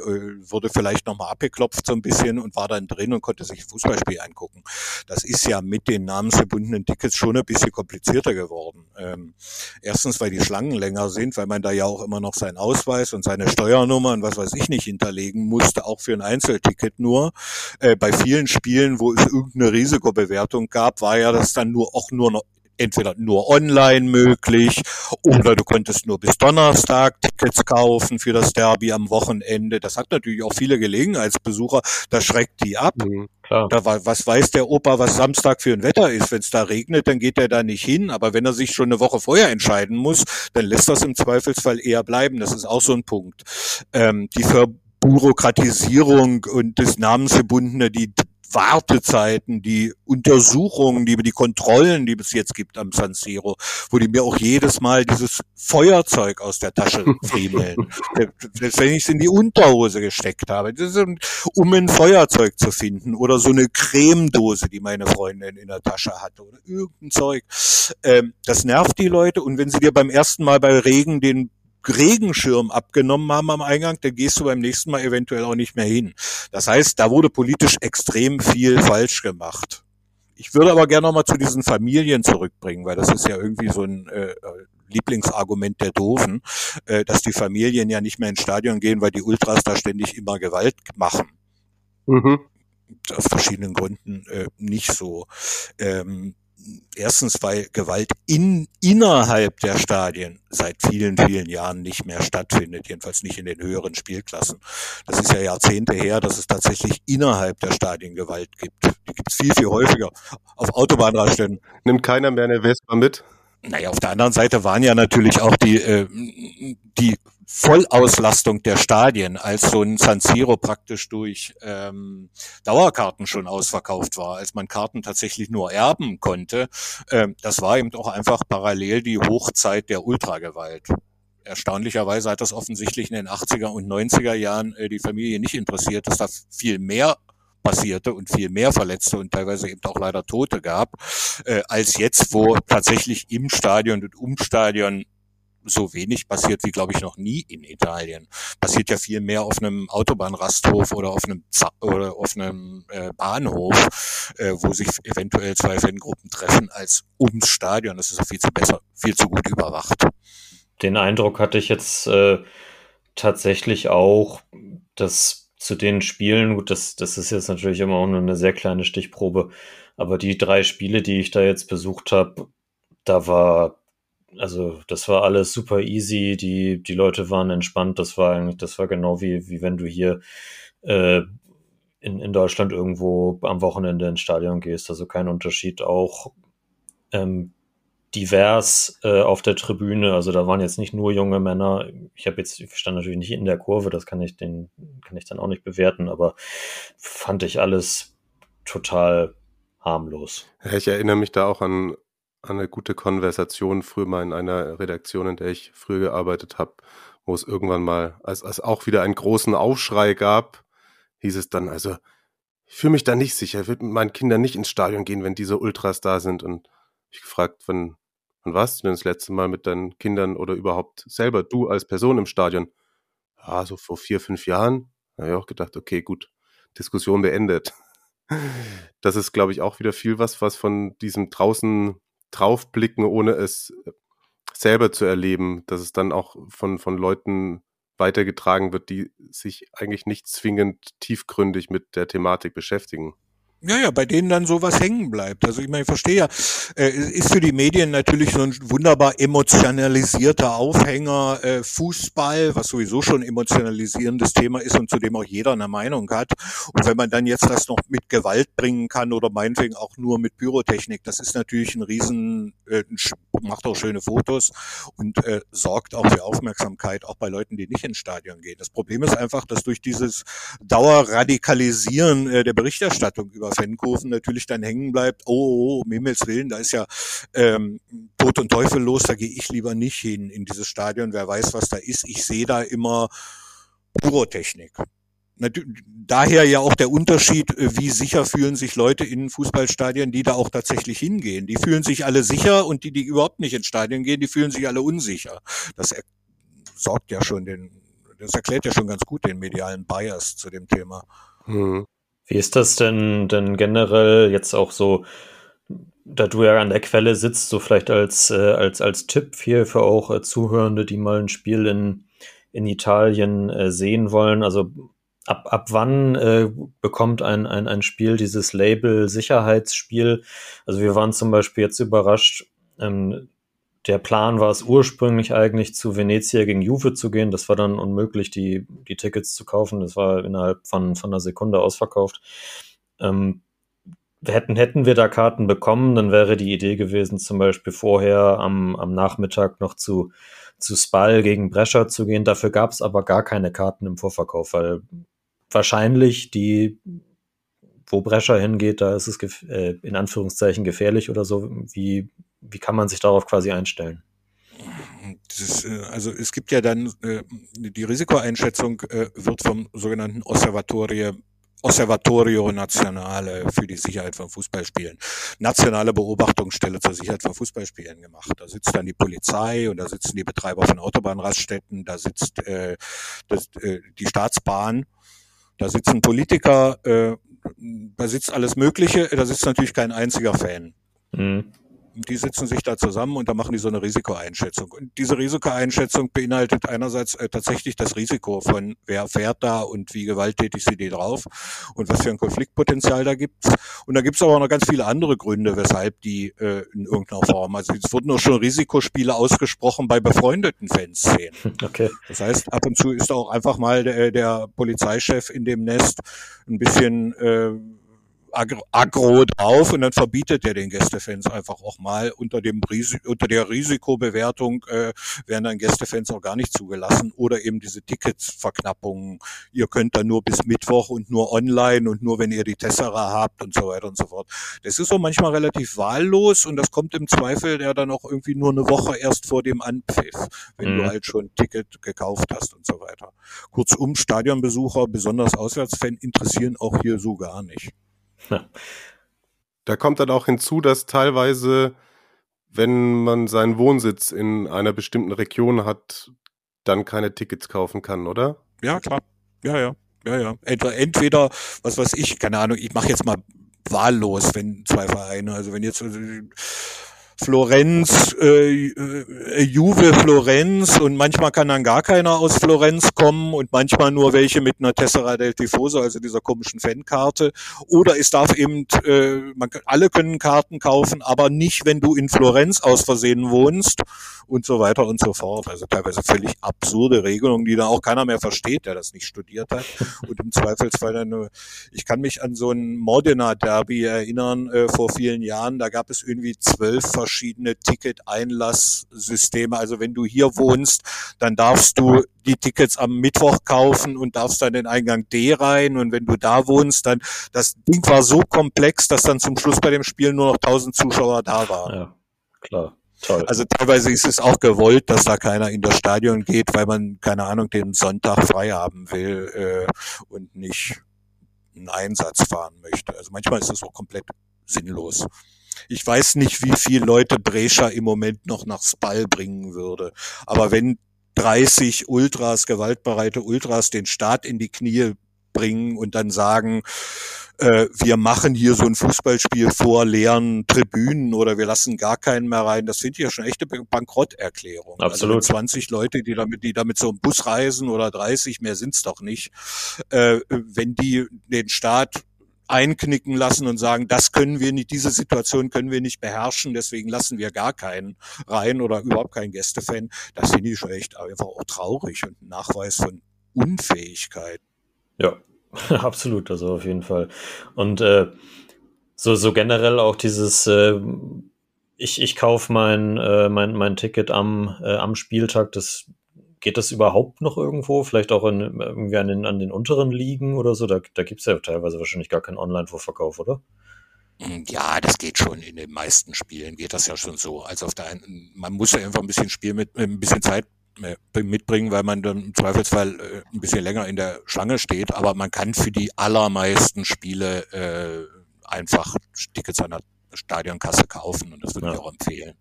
wurde vielleicht nochmal abgeklopft so ein bisschen und war dann drin und konnte sich ein Fußballspiel angucken. Das ist ja mit den namensgebundenen Tickets schon ein bisschen komplizierter geworden. Ähm, erstens, weil die Schlangen länger sind, weil man da ja auch immer noch seinen Ausweis und seine Steuernummer und was weiß ich nicht hinterlegen musste, auch für ein Einzelticket nur. Äh, bei vielen Spielen, wo es irgendeine Risikobewertung gab, war ja das dann nur auch nur noch entweder nur online möglich oder du konntest nur bis Donnerstag Tickets kaufen für das Derby am Wochenende. Das hat natürlich auch viele Gelegenheitsbesucher, das schreckt die ab. Mhm, klar. Da, was weiß der Opa, was Samstag für ein Wetter ist? Wenn es da regnet, dann geht er da nicht hin. Aber wenn er sich schon eine Woche vorher entscheiden muss, dann lässt das im Zweifelsfall eher bleiben. Das ist auch so ein Punkt. Ähm, die Verbürokratisierung und das Namensgebundene, die Wartezeiten, die Untersuchungen, die, die Kontrollen, die es jetzt gibt am San Siro, wo die mir auch jedes Mal dieses Feuerzeug aus der Tasche friemeln. Selbst wenn ich es in die Unterhose gesteckt habe, das ist, um ein Feuerzeug zu finden oder so eine Cremedose, die meine Freundin in der Tasche hatte oder irgendein Zeug. Ähm, das nervt die Leute und wenn sie dir beim ersten Mal bei Regen den Regenschirm abgenommen haben am Eingang, dann gehst du beim nächsten Mal eventuell auch nicht mehr hin. Das heißt, da wurde politisch extrem viel falsch gemacht. Ich würde aber gerne nochmal zu diesen Familien zurückbringen, weil das ist ja irgendwie so ein äh, Lieblingsargument der Doofen, äh, dass die Familien ja nicht mehr ins Stadion gehen, weil die Ultras da ständig immer Gewalt machen. Mhm. Aus verschiedenen Gründen äh, nicht so. Ähm, erstens, weil Gewalt in, innerhalb der Stadien seit vielen, vielen Jahren nicht mehr stattfindet, jedenfalls nicht in den höheren Spielklassen. Das ist ja Jahrzehnte her, dass es tatsächlich innerhalb der Stadien Gewalt gibt. Die gibt es viel, viel häufiger auf Autobahnraststätten. Nimmt keiner mehr eine Vespa mit? Naja, auf der anderen Seite waren ja natürlich auch die, äh, die Vollauslastung der Stadien, als so ein San Siro praktisch durch ähm, Dauerkarten schon ausverkauft war, als man Karten tatsächlich nur erben konnte, ähm, das war eben auch einfach parallel die Hochzeit der Ultragewalt. Erstaunlicherweise hat das offensichtlich in den 80er und 90er Jahren äh, die Familie nicht interessiert, dass da viel mehr passierte und viel mehr Verletzte und teilweise eben auch leider Tote gab, äh, als jetzt, wo tatsächlich im Stadion und um Stadion so wenig passiert wie, glaube ich, noch nie in Italien. Passiert ja viel mehr auf einem Autobahnrasthof oder auf einem Z oder auf einem äh, Bahnhof, äh, wo sich eventuell zwei Fangruppen treffen, als ums Stadion. Das ist auch viel zu besser, viel zu gut überwacht. Den Eindruck hatte ich jetzt äh, tatsächlich auch, dass zu den Spielen, gut, das, das ist jetzt natürlich immer auch nur eine sehr kleine Stichprobe, aber die drei Spiele, die ich da jetzt besucht habe, da war also das war alles super easy, die, die Leute waren entspannt, das war eigentlich, das war genau wie, wie wenn du hier äh, in, in Deutschland irgendwo am Wochenende ins Stadion gehst, also kein Unterschied, auch ähm, divers äh, auf der Tribüne, also da waren jetzt nicht nur junge Männer, ich habe jetzt, ich stand natürlich nicht in der Kurve, das kann ich den, kann ich dann auch nicht bewerten, aber fand ich alles total harmlos. Ich erinnere mich da auch an eine gute Konversation früher mal in einer Redaktion, in der ich früher gearbeitet habe, wo es irgendwann mal, als es auch wieder einen großen Aufschrei gab, hieß es dann, also ich fühle mich da nicht sicher, ich würde mit meinen Kindern nicht ins Stadion gehen, wenn diese Ultras da sind. Und ich gefragt, wann, wann warst du denn das letzte Mal mit deinen Kindern oder überhaupt selber, du als Person im Stadion? Ja, so vor vier, fünf Jahren. Da habe ich auch gedacht, okay, gut, Diskussion beendet. Das ist, glaube ich, auch wieder viel was, was von diesem draußen draufblicken, ohne es selber zu erleben, dass es dann auch von, von Leuten weitergetragen wird, die sich eigentlich nicht zwingend tiefgründig mit der Thematik beschäftigen. Ja, ja, bei denen dann sowas hängen bleibt. Also ich meine, ich verstehe ja, äh, ist für die Medien natürlich so ein wunderbar emotionalisierter Aufhänger äh, Fußball, was sowieso schon emotionalisierendes Thema ist und zu dem auch jeder eine Meinung hat. Und wenn man dann jetzt das noch mit Gewalt bringen kann oder meinetwegen auch nur mit Pyrotechnik, das ist natürlich ein riesen, äh, macht auch schöne Fotos und äh, sorgt auch für Aufmerksamkeit, auch bei Leuten, die nicht ins Stadion gehen. Das Problem ist einfach, dass durch dieses Dauerradikalisieren äh, der Berichterstattung über Fankurven natürlich dann hängen bleibt, oh, oh, um Himmels Willen, da ist ja ähm, Tod und Teufel los, da gehe ich lieber nicht hin in dieses Stadion, wer weiß, was da ist. Ich sehe da immer Pyrotechnik. Daher ja auch der Unterschied, äh, wie sicher fühlen sich Leute in Fußballstadien, die da auch tatsächlich hingehen. Die fühlen sich alle sicher und die, die überhaupt nicht ins Stadion gehen, die fühlen sich alle unsicher. Das sorgt ja schon den, das erklärt ja schon ganz gut den medialen Bias zu dem Thema. Hm. Wie ist das denn, denn generell jetzt auch so, da du ja an der Quelle sitzt, so vielleicht als, äh, als, als Tipp hier für auch äh, Zuhörende, die mal ein Spiel in, in Italien äh, sehen wollen? Also ab, ab wann äh, bekommt ein, ein, ein Spiel dieses Label Sicherheitsspiel? Also wir waren zum Beispiel jetzt überrascht, ähm, der Plan war es ursprünglich eigentlich zu Venezia gegen Juve zu gehen. Das war dann unmöglich, die, die Tickets zu kaufen. Das war innerhalb von, von einer Sekunde ausverkauft. Ähm, hätten, hätten wir da Karten bekommen, dann wäre die Idee gewesen, zum Beispiel vorher am, am Nachmittag noch zu, zu Spal gegen Brescia zu gehen. Dafür gab es aber gar keine Karten im Vorverkauf, weil wahrscheinlich die, wo Brescher hingeht, da ist es äh, in Anführungszeichen gefährlich oder so. Wie, wie kann man sich darauf quasi einstellen? Ist, äh, also es gibt ja dann, äh, die Risikoeinschätzung äh, wird vom sogenannten Osservatorio Osservatorio Nazionale für die Sicherheit von Fußballspielen, nationale Beobachtungsstelle zur Sicherheit von Fußballspielen gemacht. Da sitzt dann die Polizei und da sitzen die Betreiber von Autobahnraststätten, da sitzt äh, das, äh, die Staatsbahn da sitzen Politiker, äh, da sitzt alles Mögliche, da sitzt natürlich kein einziger Fan. Mhm die sitzen sich da zusammen und da machen die so eine Risikoeinschätzung. Und diese Risikoeinschätzung beinhaltet einerseits äh, tatsächlich das Risiko von wer fährt da und wie gewalttätig sind die drauf und was für ein Konfliktpotenzial da gibt. Und da gibt es aber auch noch ganz viele andere Gründe, weshalb die äh, in irgendeiner Form, also es wurden auch schon Risikospiele ausgesprochen bei befreundeten Fanszenen. Okay. Das heißt, ab und zu ist auch einfach mal der, der Polizeichef in dem Nest ein bisschen äh, aggro drauf und dann verbietet er den Gästefans einfach auch mal unter dem Risi unter der Risikobewertung äh, werden dann Gästefans auch gar nicht zugelassen oder eben diese Ticketsverknappungen. Ihr könnt dann nur bis Mittwoch und nur online und nur wenn ihr die Tessera habt und so weiter und so fort. Das ist so manchmal relativ wahllos und das kommt im Zweifel ja dann auch irgendwie nur eine Woche erst vor dem Anpfiff, wenn mhm. du halt schon ein Ticket gekauft hast und so weiter. Kurzum, Stadionbesucher, besonders Auswärtsfan, interessieren auch hier so gar nicht. Ja. Da kommt dann auch hinzu, dass teilweise, wenn man seinen Wohnsitz in einer bestimmten Region hat, dann keine Tickets kaufen kann, oder? Ja, klar. Ja, ja. Ja, ja. Entweder, was weiß ich, keine Ahnung, ich mache jetzt mal wahllos, wenn zwei Vereine, also wenn jetzt Florenz, äh, äh, Juve Florenz und manchmal kann dann gar keiner aus Florenz kommen und manchmal nur welche mit einer Tessera del Tifoso, also dieser komischen Fankarte. Oder es darf eben, äh, man, alle können Karten kaufen, aber nicht, wenn du in Florenz aus Versehen wohnst und so weiter und so fort. Also teilweise völlig absurde Regelungen, die da auch keiner mehr versteht, der das nicht studiert hat. Und im Zweifelsfall dann nur, ich kann mich an so ein Modena Derby erinnern äh, vor vielen Jahren, da gab es irgendwie zwölf verschiedene Ticket-Einlasssysteme. Also wenn du hier wohnst, dann darfst du die Tickets am Mittwoch kaufen und darfst dann den Eingang D rein. Und wenn du da wohnst, dann das Ding war so komplex, dass dann zum Schluss bei dem Spiel nur noch 1000 Zuschauer da waren. Ja, klar. Toll. Also teilweise ist es auch gewollt, dass da keiner in das Stadion geht, weil man, keine Ahnung, den Sonntag frei haben will äh, und nicht einen Einsatz fahren möchte. Also manchmal ist das auch komplett sinnlos. Ich weiß nicht, wie viele Leute Brescia im Moment noch nach Spal bringen würde. Aber wenn 30 Ultras, gewaltbereite Ultras den Staat in die Knie bringen und dann sagen, äh, wir machen hier so ein Fußballspiel vor leeren Tribünen oder wir lassen gar keinen mehr rein. Das finde ich ja schon echte Bankrotterklärung. Also Absolut. Also 20 Leute, die damit, die damit so im Bus reisen oder 30, mehr sind's doch nicht. Äh, wenn die den Staat einknicken lassen und sagen, das können wir nicht, diese Situation können wir nicht beherrschen, deswegen lassen wir gar keinen rein oder überhaupt keinen Gästefan. Das finde ich schon echt einfach auch traurig und ein Nachweis von Unfähigkeit. Ja, absolut, also auf jeden Fall. Und äh, so, so generell auch dieses, äh, ich, ich kaufe mein, äh, mein, mein Ticket am, äh, am Spieltag, das geht das überhaupt noch irgendwo? Vielleicht auch in, irgendwie an den, an den unteren Ligen oder so? Da, da gibt es ja teilweise wahrscheinlich gar keinen Online-Vorverkauf, oder? Hm, ja, das geht schon. In den meisten Spielen geht das ja schon so. Also auf der einen, man muss ja einfach ein bisschen Spiel mit, ein bisschen Zeit äh, mitbringen, weil man dann im Zweifelsfall äh, ein bisschen länger in der Schlange steht. Aber man kann für die allermeisten Spiele äh, einfach Tickets an der Stadionkasse kaufen und das würde ja. ich auch empfehlen.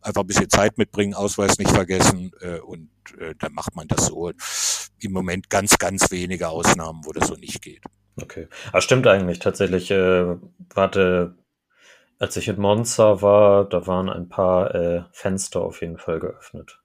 Einfach ein bisschen Zeit mitbringen, Ausweis nicht vergessen äh, und äh, dann macht man das so. Im Moment ganz, ganz wenige Ausnahmen, wo das so nicht geht. Okay. Aber stimmt eigentlich tatsächlich. Äh, warte, als ich in Monza war, da waren ein paar äh, Fenster auf jeden Fall geöffnet.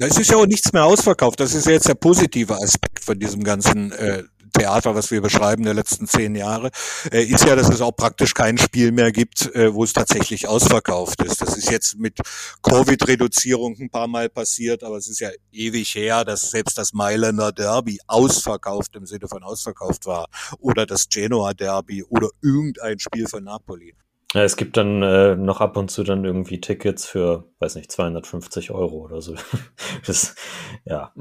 Es ist ja auch nichts mehr ausverkauft. Das ist ja jetzt der positive Aspekt von diesem ganzen äh, Theater, was wir beschreiben der letzten zehn Jahre, äh, ist ja, dass es auch praktisch kein Spiel mehr gibt, äh, wo es tatsächlich ausverkauft ist. Das ist jetzt mit Covid-Reduzierung ein paar Mal passiert, aber es ist ja ewig her, dass selbst das Mailänder Derby ausverkauft im Sinne von ausverkauft war oder das Genoa Derby oder irgendein Spiel von Napoli. Ja, es gibt dann äh, noch ab und zu dann irgendwie Tickets für, weiß nicht, 250 Euro oder so. das, ja.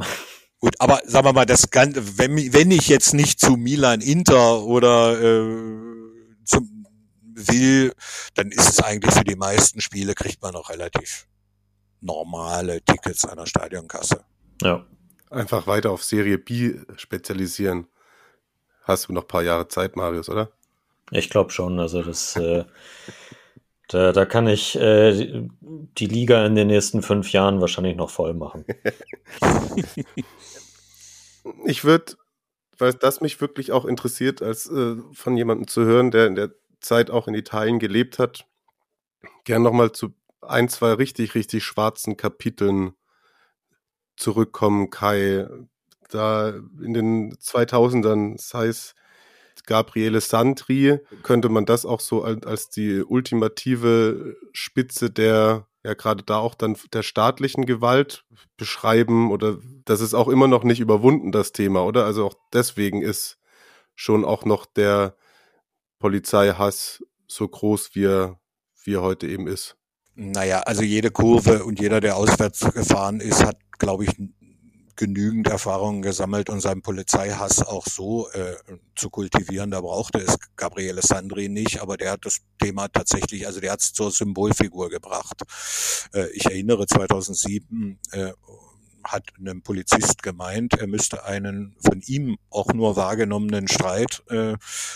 Gut, aber sagen wir mal, das Ganze, wenn, wenn ich jetzt nicht zu Milan Inter oder äh, zum will, dann ist es eigentlich für die meisten Spiele kriegt man noch relativ normale Tickets an der Stadionkasse. Ja. Einfach weiter auf Serie B spezialisieren. Hast du noch ein paar Jahre Zeit, Marius, oder? Ich glaube schon. Also das, äh, da, da kann ich äh, die Liga in den nächsten fünf Jahren wahrscheinlich noch voll machen. ich würde, weil das mich wirklich auch interessiert, als äh, von jemandem zu hören, der in der Zeit auch in Italien gelebt hat, gern nochmal zu ein, zwei richtig, richtig schwarzen Kapiteln zurückkommen, Kai. Da in den 2000ern, sei es Gabriele Sandri, könnte man das auch so als, die ultimative Spitze der, ja gerade da auch dann der staatlichen Gewalt beschreiben oder das ist auch immer noch nicht überwunden, das Thema, oder? Also auch deswegen ist schon auch noch der Polizeihass so groß, wie er, wie er heute eben ist. Naja, also jede Kurve und jeder, der auswärts gefahren ist, hat, glaube ich, genügend Erfahrungen gesammelt und seinen Polizeihass auch so äh, zu kultivieren. Da brauchte es Gabriele Sandri nicht, aber der hat das Thema tatsächlich, also der hat es zur Symbolfigur gebracht. Äh, ich erinnere 2007 äh, hat einem Polizist gemeint, er müsste einen von ihm auch nur wahrgenommenen Streit äh,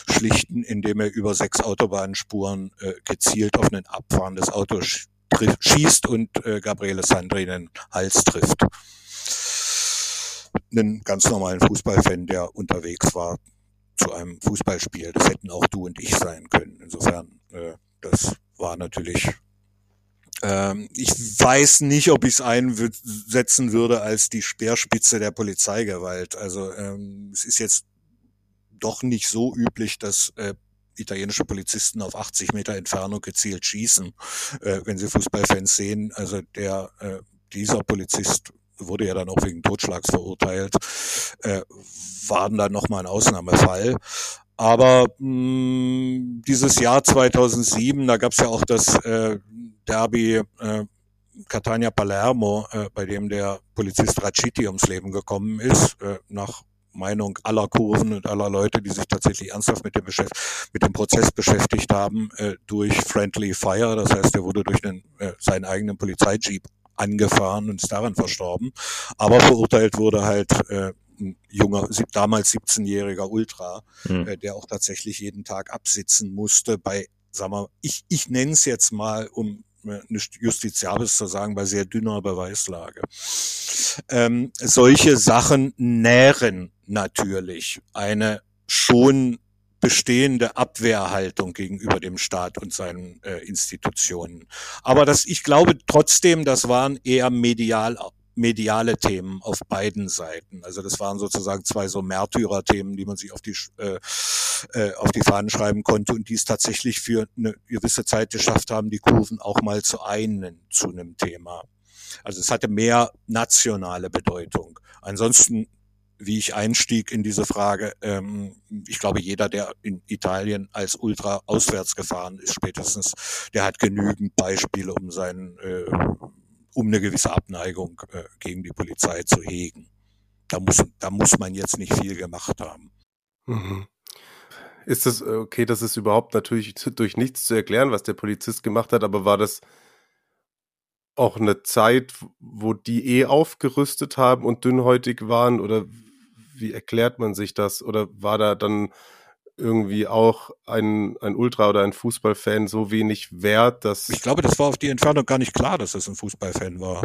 schlichten, indem er über sechs Autobahnspuren äh, gezielt auf ein abfahrendes Auto schießt und äh, Gabriele Sandri den Hals trifft einen ganz normalen Fußballfan, der unterwegs war zu einem Fußballspiel. Das hätten auch du und ich sein können. Insofern, äh, das war natürlich. Ähm, ich weiß nicht, ob ich es einsetzen würde als die Speerspitze der Polizeigewalt. Also ähm, es ist jetzt doch nicht so üblich, dass äh, italienische Polizisten auf 80 Meter Entfernung gezielt schießen, äh, wenn sie Fußballfans sehen. Also der äh, dieser Polizist wurde ja dann auch wegen Totschlags verurteilt, äh, waren dann nochmal ein Ausnahmefall. Aber mh, mm, dieses Jahr 2007, da gab es ja auch das äh, Derby äh, Catania Palermo, äh, bei dem der Polizist Raciti ums Leben gekommen ist, äh, nach Meinung aller Kurven und aller Leute, die sich tatsächlich ernsthaft mit dem, Beschäft mit dem Prozess beschäftigt haben, äh, durch Friendly Fire. Das heißt, er wurde durch einen, äh, seinen eigenen Polizeijeep angefahren und ist daran verstorben. Aber verurteilt wurde halt äh, ein junger, damals 17-jähriger Ultra, mhm. äh, der auch tatsächlich jeden Tag absitzen musste bei, sagen wir, ich, ich nenne es jetzt mal, um äh, nicht justiziabels zu sagen, bei sehr dünner Beweislage. Ähm, solche Sachen nähren natürlich eine schon bestehende Abwehrhaltung gegenüber dem Staat und seinen äh, Institutionen. Aber das, ich glaube trotzdem, das waren eher medial mediale Themen auf beiden Seiten. Also das waren sozusagen zwei so Märtyrer-Themen, die man sich auf die äh, äh, auf die Fahnen schreiben konnte und die es tatsächlich für eine gewisse Zeit geschafft haben, die Kurven auch mal zu einen zu einem Thema. Also es hatte mehr nationale Bedeutung. Ansonsten wie ich einstieg in diese Frage. Ähm, ich glaube, jeder, der in Italien als Ultra auswärts gefahren ist, spätestens, der hat genügend Beispiele, um seinen äh, um eine gewisse Abneigung äh, gegen die Polizei zu hegen. Da muss, da muss man jetzt nicht viel gemacht haben. Mhm. Ist das okay, das ist überhaupt natürlich durch nichts zu erklären, was der Polizist gemacht hat, aber war das auch eine Zeit, wo die eh aufgerüstet haben und dünnhäutig waren? Oder wie erklärt man sich das? Oder war da dann irgendwie auch ein, ein Ultra oder ein Fußballfan so wenig wert, dass. Ich glaube, das war auf die Entfernung gar nicht klar, dass es ein Fußballfan war.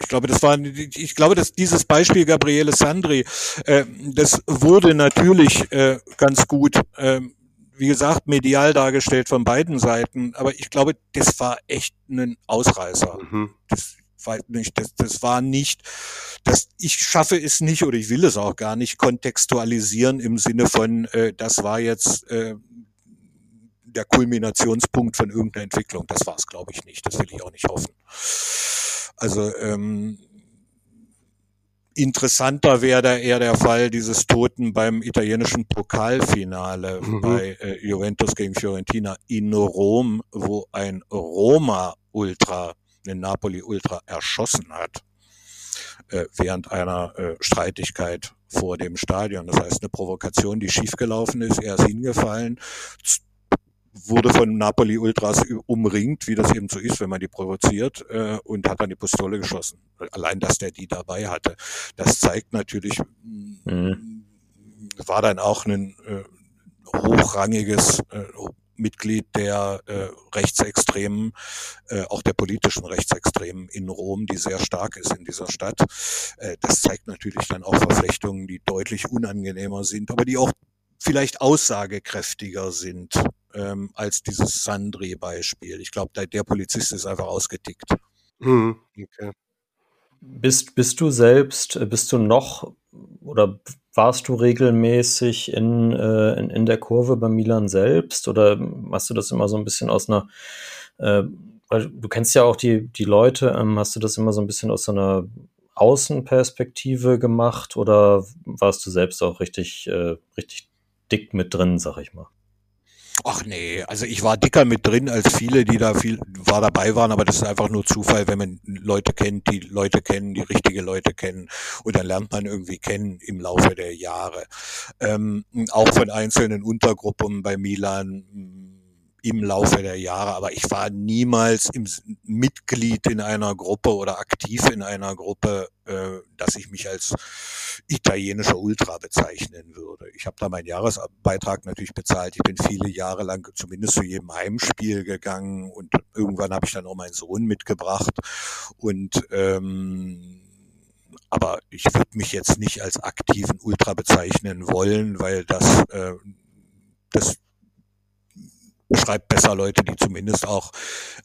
Ich glaube, das war, ich glaube, dass dieses Beispiel Gabriele Sandri, äh, das wurde natürlich äh, ganz gut, äh, wie gesagt, medial dargestellt von beiden Seiten. Aber ich glaube, das war echt ein Ausreißer. Mhm. Das, weiß nicht, das, das war nicht, das, ich schaffe es nicht oder ich will es auch gar nicht kontextualisieren im Sinne von, äh, das war jetzt äh, der Kulminationspunkt von irgendeiner Entwicklung. Das war es, glaube ich, nicht. Das will ich auch nicht hoffen. Also ähm, interessanter wäre da eher der Fall dieses Toten beim italienischen Pokalfinale mhm. bei äh, Juventus gegen Fiorentina in Rom, wo ein Roma-Ultra, ein Napoli-Ultra erschossen hat äh, während einer äh, Streitigkeit vor dem Stadion. Das heißt, eine Provokation, die schiefgelaufen ist, er ist hingefallen, wurde von Napoli Ultras umringt, wie das eben so ist, wenn man die provoziert, äh, und hat dann die Pistole geschossen. Allein, dass der die dabei hatte, das zeigt natürlich, mhm. war dann auch ein äh, hochrangiges äh, Mitglied der äh, Rechtsextremen, äh, auch der politischen Rechtsextremen in Rom, die sehr stark ist in dieser Stadt. Äh, das zeigt natürlich dann auch Verflechtungen, die deutlich unangenehmer sind, aber die auch vielleicht aussagekräftiger sind ähm, als dieses Sandri-Beispiel. Ich glaube, der, der, Polizist ist einfach ausgetickt. Mhm, okay. Bist, bist du selbst, bist du noch oder warst du regelmäßig in, äh, in, in, der Kurve bei Milan selbst oder hast du das immer so ein bisschen aus einer, äh, weil du kennst ja auch die, die Leute, ähm, hast du das immer so ein bisschen aus so einer Außenperspektive gemacht oder warst du selbst auch richtig, äh, richtig dick mit drin, sag ich mal? Ach nee, also ich war dicker mit drin als viele, die da viel war dabei waren, aber das ist einfach nur Zufall, wenn man Leute kennt, die Leute kennen, die richtige Leute kennen und dann lernt man irgendwie kennen im Laufe der Jahre. Ähm, auch von einzelnen Untergruppen bei Milan im Laufe der Jahre, aber ich war niemals im Mitglied in einer Gruppe oder aktiv in einer Gruppe, äh, dass ich mich als italienischer Ultra bezeichnen würde. Ich habe da meinen Jahresbeitrag natürlich bezahlt. Ich bin viele Jahre lang zumindest zu jedem Heimspiel gegangen und irgendwann habe ich dann auch meinen Sohn mitgebracht und ähm, aber ich würde mich jetzt nicht als aktiven Ultra bezeichnen wollen, weil das äh, das beschreibt besser Leute, die zumindest auch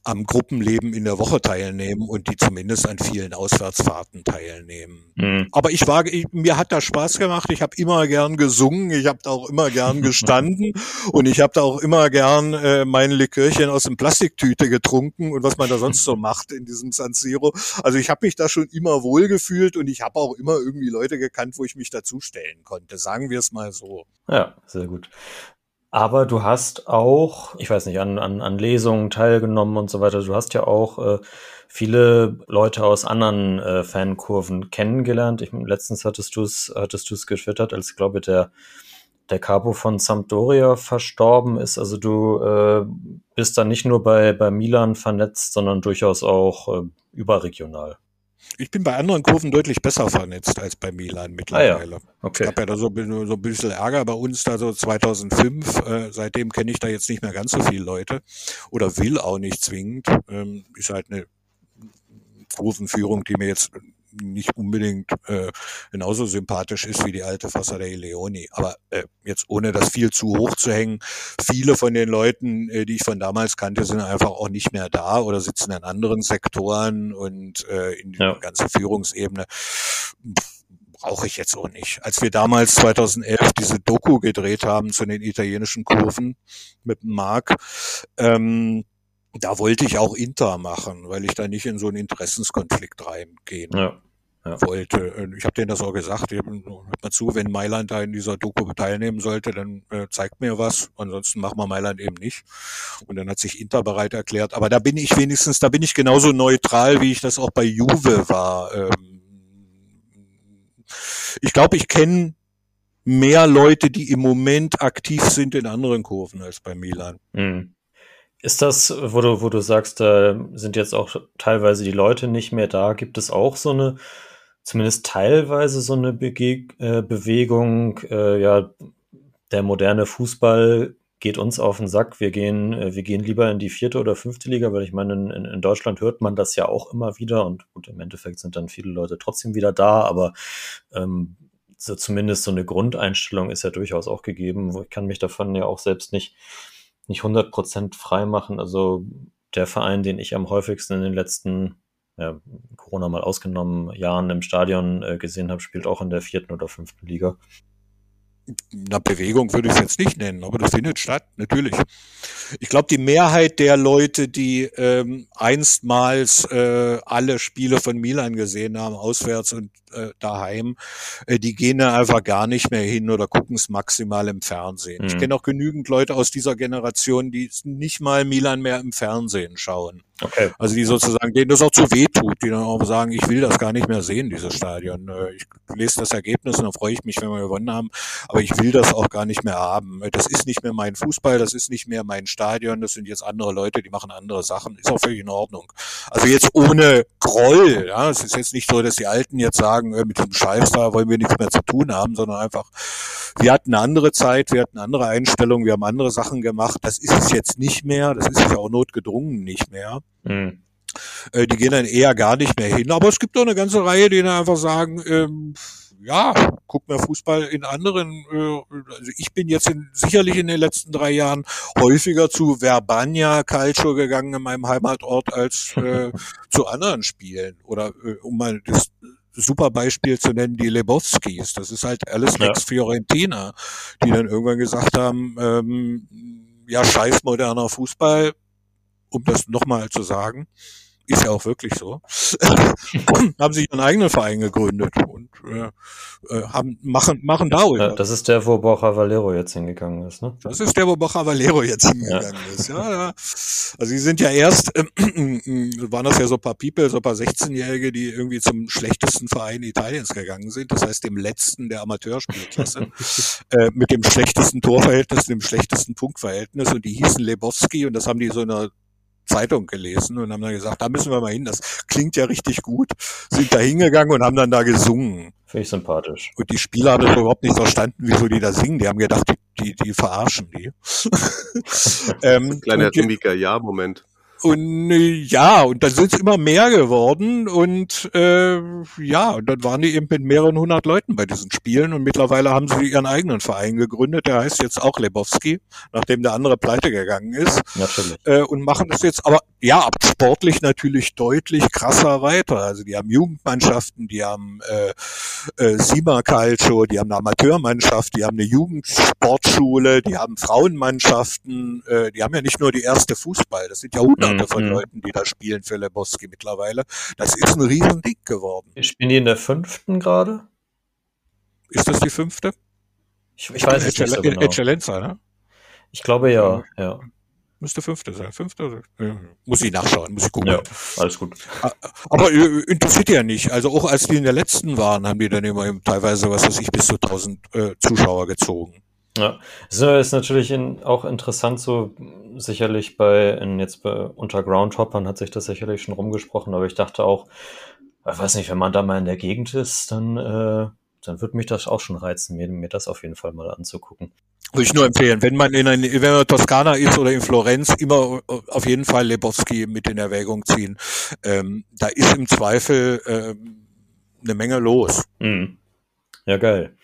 am Gruppenleben in der Woche teilnehmen und die zumindest an vielen Auswärtsfahrten teilnehmen. Mhm. Aber ich war, ich, mir hat das Spaß gemacht. Ich habe immer gern gesungen, ich habe da auch immer gern gestanden und ich habe da auch immer gern äh, mein Likörchen aus dem Plastiktüte getrunken und was man da sonst so macht in diesem San Siro. Also ich habe mich da schon immer wohlgefühlt und ich habe auch immer irgendwie Leute gekannt, wo ich mich dazustellen konnte. Sagen wir es mal so. Ja, sehr gut. Aber du hast auch, ich weiß nicht, an, an, an Lesungen teilgenommen und so weiter. Du hast ja auch äh, viele Leute aus anderen äh, Fankurven kennengelernt. Ich, letztens hattest du es hattest du's getwittert, als glaube ich der der Capo von Sampdoria verstorben ist. Also du äh, bist da nicht nur bei, bei Milan vernetzt, sondern durchaus auch äh, überregional. Ich bin bei anderen Kurven deutlich besser vernetzt als bei Milan mittlerweile. Ah, ja. okay. Es gab ja da so, so ein bisschen Ärger bei uns da so 2005. Äh, seitdem kenne ich da jetzt nicht mehr ganz so viele Leute oder will auch nicht zwingend. Ähm, ist halt eine Kurvenführung, die mir jetzt nicht unbedingt äh, genauso sympathisch ist wie die alte Fassa der Leoni. Aber äh, jetzt ohne das viel zu hoch zu hängen, viele von den Leuten, äh, die ich von damals kannte, sind einfach auch nicht mehr da oder sitzen in anderen Sektoren und äh, in die ja. ganze Führungsebene brauche ich jetzt auch nicht. Als wir damals 2011 diese Doku gedreht haben zu den italienischen Kurven mit Marc, ähm, da wollte ich auch Inter machen, weil ich da nicht in so einen Interessenskonflikt reingehen ja. ja. wollte. Ich habe denen das auch gesagt. Hört mal zu, wenn Mailand da in dieser Doku teilnehmen sollte, dann äh, zeigt mir was. Ansonsten machen wir Mailand eben nicht. Und dann hat sich Inter bereit erklärt. Aber da bin ich wenigstens, da bin ich genauso neutral, wie ich das auch bei Juve war. Ähm, ich glaube, ich kenne mehr Leute, die im Moment aktiv sind in anderen Kurven als bei Milan. Mhm. Ist das, wo du, wo du sagst, da sind jetzt auch teilweise die Leute nicht mehr da, gibt es auch so eine, zumindest teilweise so eine Bege äh, Bewegung, äh, ja, der moderne Fußball geht uns auf den Sack. Wir gehen, äh, wir gehen lieber in die vierte oder fünfte Liga, weil ich meine, in, in Deutschland hört man das ja auch immer wieder und gut, im Endeffekt sind dann viele Leute trotzdem wieder da, aber ähm, so zumindest so eine Grundeinstellung ist ja durchaus auch gegeben. Ich kann mich davon ja auch selbst nicht nicht 100% frei machen. Also der Verein, den ich am häufigsten in den letzten, ja, Corona mal ausgenommen, Jahren im Stadion äh, gesehen habe, spielt auch in der vierten oder fünften Liga na, Bewegung würde ich es jetzt nicht nennen, aber das findet statt, natürlich. Ich glaube, die Mehrheit der Leute, die ähm, einstmals äh, alle Spiele von Milan gesehen haben, auswärts und äh, daheim, äh, die gehen da einfach gar nicht mehr hin oder gucken es maximal im Fernsehen. Mhm. Ich kenne auch genügend Leute aus dieser Generation, die nicht mal Milan mehr im Fernsehen schauen. Okay. Also die sozusagen, denen das auch zu weh tut, die dann auch sagen, ich will das gar nicht mehr sehen, dieses Stadion. Äh, ich lese das Ergebnis und dann freue ich mich, wenn wir gewonnen haben, aber ich will das auch gar nicht mehr haben. Das ist nicht mehr mein Fußball, das ist nicht mehr mein Stadion, das sind jetzt andere Leute, die machen andere Sachen, ist auch völlig in Ordnung. Also jetzt ohne Groll, ja, es ist jetzt nicht so, dass die Alten jetzt sagen, äh, mit dem Scheiß da wollen wir nichts mehr zu tun haben, sondern einfach, wir hatten eine andere Zeit, wir hatten andere Einstellungen, wir haben andere Sachen gemacht, das ist es jetzt nicht mehr, das ist es ja auch notgedrungen nicht mehr. Mhm. Äh, die gehen dann eher gar nicht mehr hin. Aber es gibt auch eine ganze Reihe, die dann einfach sagen, ähm, ja, guck mir Fußball in anderen, äh, also ich bin jetzt in, sicherlich in den letzten drei Jahren häufiger zu Verbania Calcio gegangen in meinem Heimatort als äh, zu anderen Spielen. Oder äh, um mal das super Beispiel zu nennen, die Lebowskis. Das ist halt alles ja. Lex Fiorentina, die dann irgendwann gesagt haben, ähm, ja, scheiß moderner Fußball, um das nochmal zu sagen, ist ja auch wirklich so, haben sich einen eigenen Verein gegründet und äh, äh, haben, machen, machen da. Ja, das ist der, wo Borja Valero jetzt hingegangen ist, ne? Das ist der, wo Borja Valero jetzt hingegangen ja. ist, ja, ja. Also sie sind ja erst, äh, waren das ja so ein paar People, so ein paar 16-Jährige, die irgendwie zum schlechtesten Verein Italiens gegangen sind, das heißt dem letzten der Amateurspielklasse, äh, mit dem schlechtesten Torverhältnis, dem schlechtesten Punktverhältnis und die hießen Lebowski und das haben die so in einer Zeitung gelesen und haben dann gesagt, da müssen wir mal hin, das klingt ja richtig gut. Sind da hingegangen und haben dann da gesungen. Finde ich sympathisch. Und die Spieler haben das überhaupt nicht verstanden, wieso die da singen. Die haben gedacht, die, die, die verarschen die. ähm, Kleiner Mika, ja, Moment. Und äh, ja, und dann sind es immer mehr geworden und äh, ja, und dann waren die eben mit mehreren hundert Leuten bei diesen Spielen und mittlerweile haben sie ihren eigenen Verein gegründet, der heißt jetzt auch Lebowski, nachdem der andere pleite gegangen ist. Natürlich. Äh, und machen das jetzt aber ja sportlich natürlich deutlich krasser weiter. Also die haben Jugendmannschaften, die haben äh, äh, Sima Calcio, die haben eine Amateurmannschaft, die haben eine Jugendsportschule, die haben Frauenmannschaften, äh, die haben ja nicht nur die erste Fußball, das sind ja hundert Hunderte von mhm. Leuten, die da spielen für Leboski mittlerweile. Das ist ein Riesending geworden. Spielen die in der fünften gerade? Ist das die fünfte? Ich, ich weiß es nicht so genau. Eccellenza, ne? Ich glaube ja, ja. Müsste fünfte sein. Fünfte? Ja. Muss ich nachschauen, muss ich gucken. Ja, alles gut. Aber äh, interessiert ja nicht. Also auch als die in der letzten waren, haben die dann immer teilweise, was weiß ich, bis zu 1000 äh, Zuschauer gezogen. Ja, es ist natürlich in, auch interessant, so sicherlich bei, in, jetzt bei Unterground-Hoppern hat sich das sicherlich schon rumgesprochen, aber ich dachte auch, ich weiß nicht, wenn man da mal in der Gegend ist, dann, äh, dann würde mich das auch schon reizen, mir, mir das auf jeden Fall mal anzugucken. Würde ich nur empfehlen, wenn man in, ein, wenn man Toskana ist oder in Florenz, immer auf jeden Fall Lebowski mit in Erwägung ziehen. Ähm, da ist im Zweifel ähm, eine Menge los. Mhm. Ja, geil.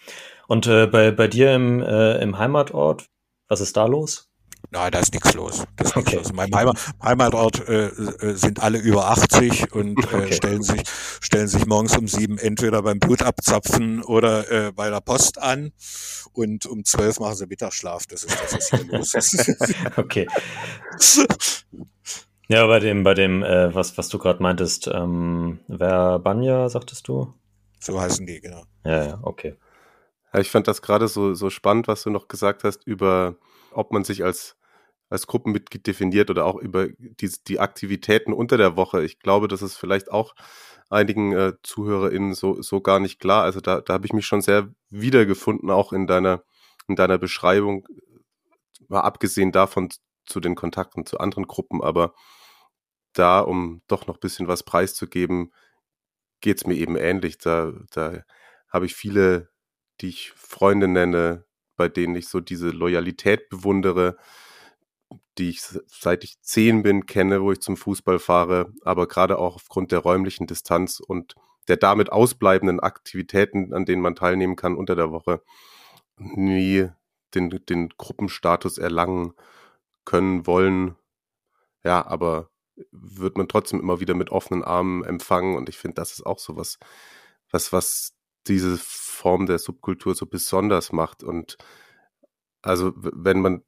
Und äh, bei, bei dir im, äh, im Heimatort, was ist da los? Nein, da ist nichts los. Das ist okay. los. In meinem Heimat, Heimatort äh, äh, sind alle über 80 und äh, okay. stellen sich stellen sich morgens um sieben entweder beim Blutabzapfen oder äh, bei der Post an und um zwölf machen sie Mittagsschlaf. Das ist das, was hier los ist. okay. Ja, bei dem, bei dem, äh, was, was du gerade meintest, ähm, wer Banja, sagtest du? So heißen die, genau. Ja, ja, okay. Ja, ich fand das gerade so, so spannend, was du noch gesagt hast, über ob man sich als, als Gruppenmitglied definiert oder auch über die, die Aktivitäten unter der Woche. Ich glaube, das ist vielleicht auch einigen äh, ZuhörerInnen so, so gar nicht klar. Also da, da habe ich mich schon sehr wiedergefunden, auch in deiner, in deiner Beschreibung, mal abgesehen davon zu den Kontakten zu anderen Gruppen, aber da, um doch noch ein bisschen was preiszugeben, geht es mir eben ähnlich. Da, da habe ich viele, die ich Freunde nenne, bei denen ich so diese Loyalität bewundere, die ich seit ich zehn bin kenne, wo ich zum Fußball fahre, aber gerade auch aufgrund der räumlichen Distanz und der damit ausbleibenden Aktivitäten, an denen man teilnehmen kann unter der Woche, nie den, den Gruppenstatus erlangen können wollen. Ja, aber wird man trotzdem immer wieder mit offenen Armen empfangen und ich finde, das ist auch so was, was, was diese Form der Subkultur so besonders macht und also wenn man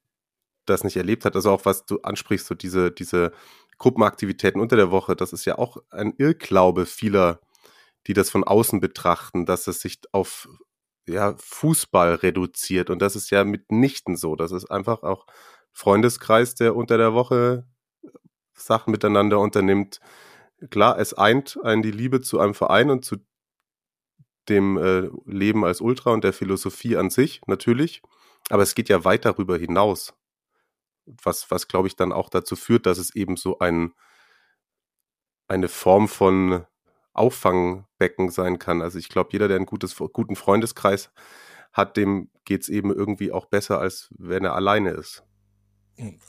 das nicht erlebt hat, also auch was du ansprichst, so diese, diese Gruppenaktivitäten unter der Woche, das ist ja auch ein Irrglaube vieler, die das von außen betrachten, dass es sich auf ja, Fußball reduziert. Und das ist ja mitnichten so. Das ist einfach auch Freundeskreis, der unter der Woche Sachen miteinander unternimmt. Klar, es eint einen die Liebe zu einem Verein und zu dem äh, Leben als Ultra und der Philosophie an sich, natürlich. Aber es geht ja weit darüber hinaus was, was glaube ich dann auch dazu führt, dass es eben so ein, eine Form von Auffangbecken sein kann. Also ich glaube, jeder, der einen gutes, guten Freundeskreis hat, dem geht es eben irgendwie auch besser, als wenn er alleine ist.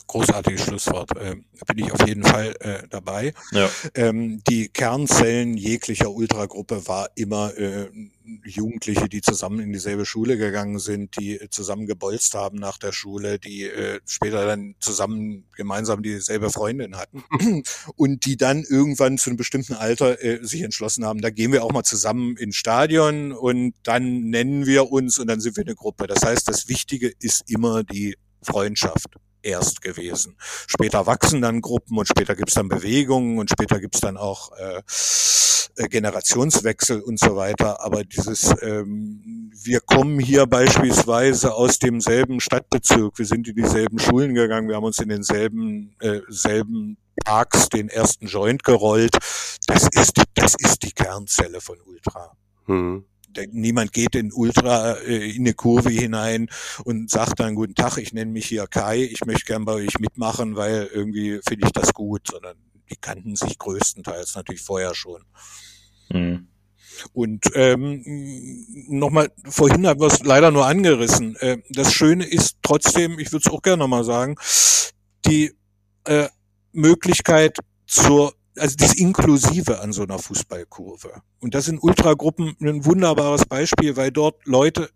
Großartiges Schlusswort. Äh, bin ich auf jeden Fall äh, dabei. Ja. Ähm, die Kernzellen jeglicher Ultragruppe war immer äh, Jugendliche, die zusammen in dieselbe Schule gegangen sind, die zusammen gebolzt haben nach der Schule, die äh, später dann zusammen gemeinsam dieselbe Freundin hatten und die dann irgendwann zu einem bestimmten Alter äh, sich entschlossen haben, da gehen wir auch mal zusammen ins Stadion und dann nennen wir uns und dann sind wir eine Gruppe. Das heißt, das Wichtige ist immer die Freundschaft erst gewesen. Später wachsen dann Gruppen und später gibt's dann Bewegungen und später gibt's dann auch äh, äh, Generationswechsel und so weiter. Aber dieses, ähm, wir kommen hier beispielsweise aus demselben Stadtbezirk, wir sind in dieselben Schulen gegangen, wir haben uns in denselben äh, selben Parks den ersten Joint gerollt. Das ist, das ist die Kernzelle von Ultra. Mhm niemand geht in Ultra äh, in eine Kurve hinein und sagt dann guten Tag, ich nenne mich hier Kai, ich möchte gern bei euch mitmachen, weil irgendwie finde ich das gut, sondern die kannten sich größtenteils natürlich vorher schon. Mhm. Und ähm, nochmal, vorhin haben wir es leider nur angerissen. Äh, das Schöne ist trotzdem, ich würde es auch gerne nochmal sagen, die äh, Möglichkeit zur also das Inklusive an so einer Fußballkurve. Und das sind Ultragruppen ein wunderbares Beispiel, weil dort Leute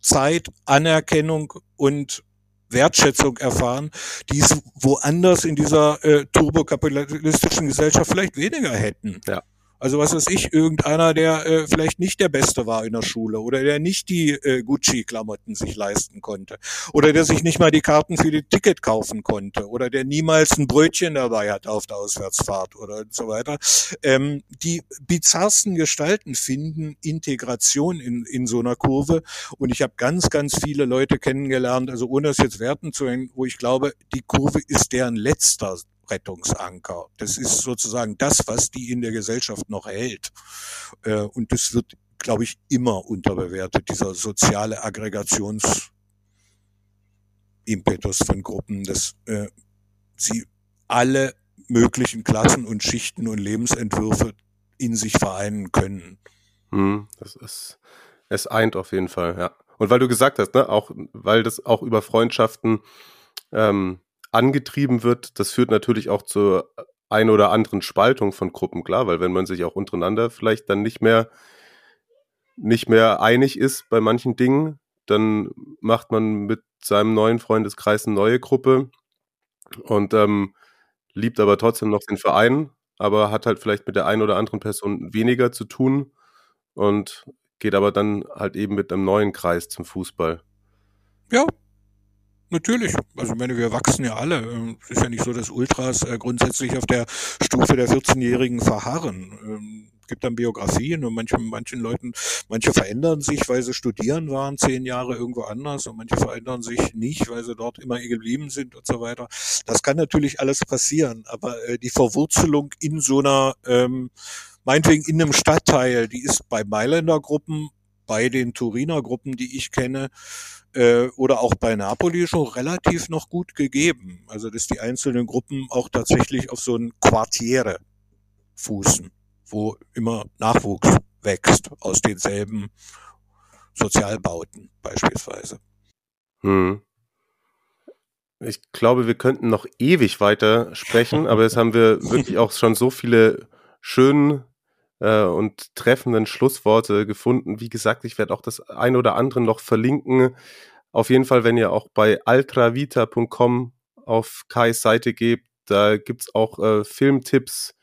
Zeit, Anerkennung und Wertschätzung erfahren, die es woanders in dieser äh, turbokapitalistischen Gesellschaft vielleicht weniger hätten. Ja. Also was weiß ich, irgendeiner, der äh, vielleicht nicht der Beste war in der Schule oder der nicht die äh, Gucci-Klamotten sich leisten konnte oder der sich nicht mal die Karten für die Ticket kaufen konnte oder der niemals ein Brötchen dabei hat auf der Auswärtsfahrt oder so weiter. Ähm, die bizarrsten Gestalten finden Integration in, in so einer Kurve und ich habe ganz, ganz viele Leute kennengelernt, also ohne das jetzt werten zu hängen, wo ich glaube, die Kurve ist deren letzter Rettungsanker. Das ist sozusagen das, was die in der Gesellschaft noch hält. Äh, und das wird, glaube ich, immer unterbewertet, dieser soziale Aggregationsimpetus von Gruppen, dass äh, sie alle möglichen Klassen und Schichten und Lebensentwürfe in sich vereinen können. Hm, das ist, es eint auf jeden Fall, ja. Und weil du gesagt hast, ne, auch, weil das auch über Freundschaften ähm, angetrieben wird, das führt natürlich auch zur ein oder anderen Spaltung von Gruppen, klar, weil wenn man sich auch untereinander vielleicht dann nicht mehr nicht mehr einig ist bei manchen Dingen, dann macht man mit seinem neuen Freundeskreis eine neue Gruppe und ähm, liebt aber trotzdem noch den Verein, aber hat halt vielleicht mit der einen oder anderen Person weniger zu tun und geht aber dann halt eben mit einem neuen Kreis zum Fußball. Ja, Natürlich. Also ich meine, wir wachsen ja alle. Ähm, es ist ja nicht so, dass Ultras äh, grundsätzlich auf der Stufe der 14-Jährigen verharren. Ähm, gibt dann Biografien und manchen, manchen Leuten, manche verändern sich, weil sie studieren waren, zehn Jahre irgendwo anders und manche verändern sich nicht, weil sie dort immer geblieben sind und so weiter. Das kann natürlich alles passieren, aber äh, die Verwurzelung in so einer, ähm, meinetwegen in einem Stadtteil, die ist bei Mailänder Gruppen, bei den Turiner Gruppen, die ich kenne, äh, oder auch bei Napoli schon relativ noch gut gegeben. Also dass die einzelnen Gruppen auch tatsächlich auf so ein Quartiere fußen, wo immer Nachwuchs wächst aus denselben Sozialbauten beispielsweise. Hm. Ich glaube, wir könnten noch ewig weiter sprechen, aber jetzt haben wir wirklich auch schon so viele schönen äh, und treffenden Schlussworte gefunden. Wie gesagt, ich werde auch das ein oder andere noch verlinken. Auf jeden Fall, wenn ihr auch bei altravita.com auf Kais Seite gebt, da gibt's auch äh, Filmtipps.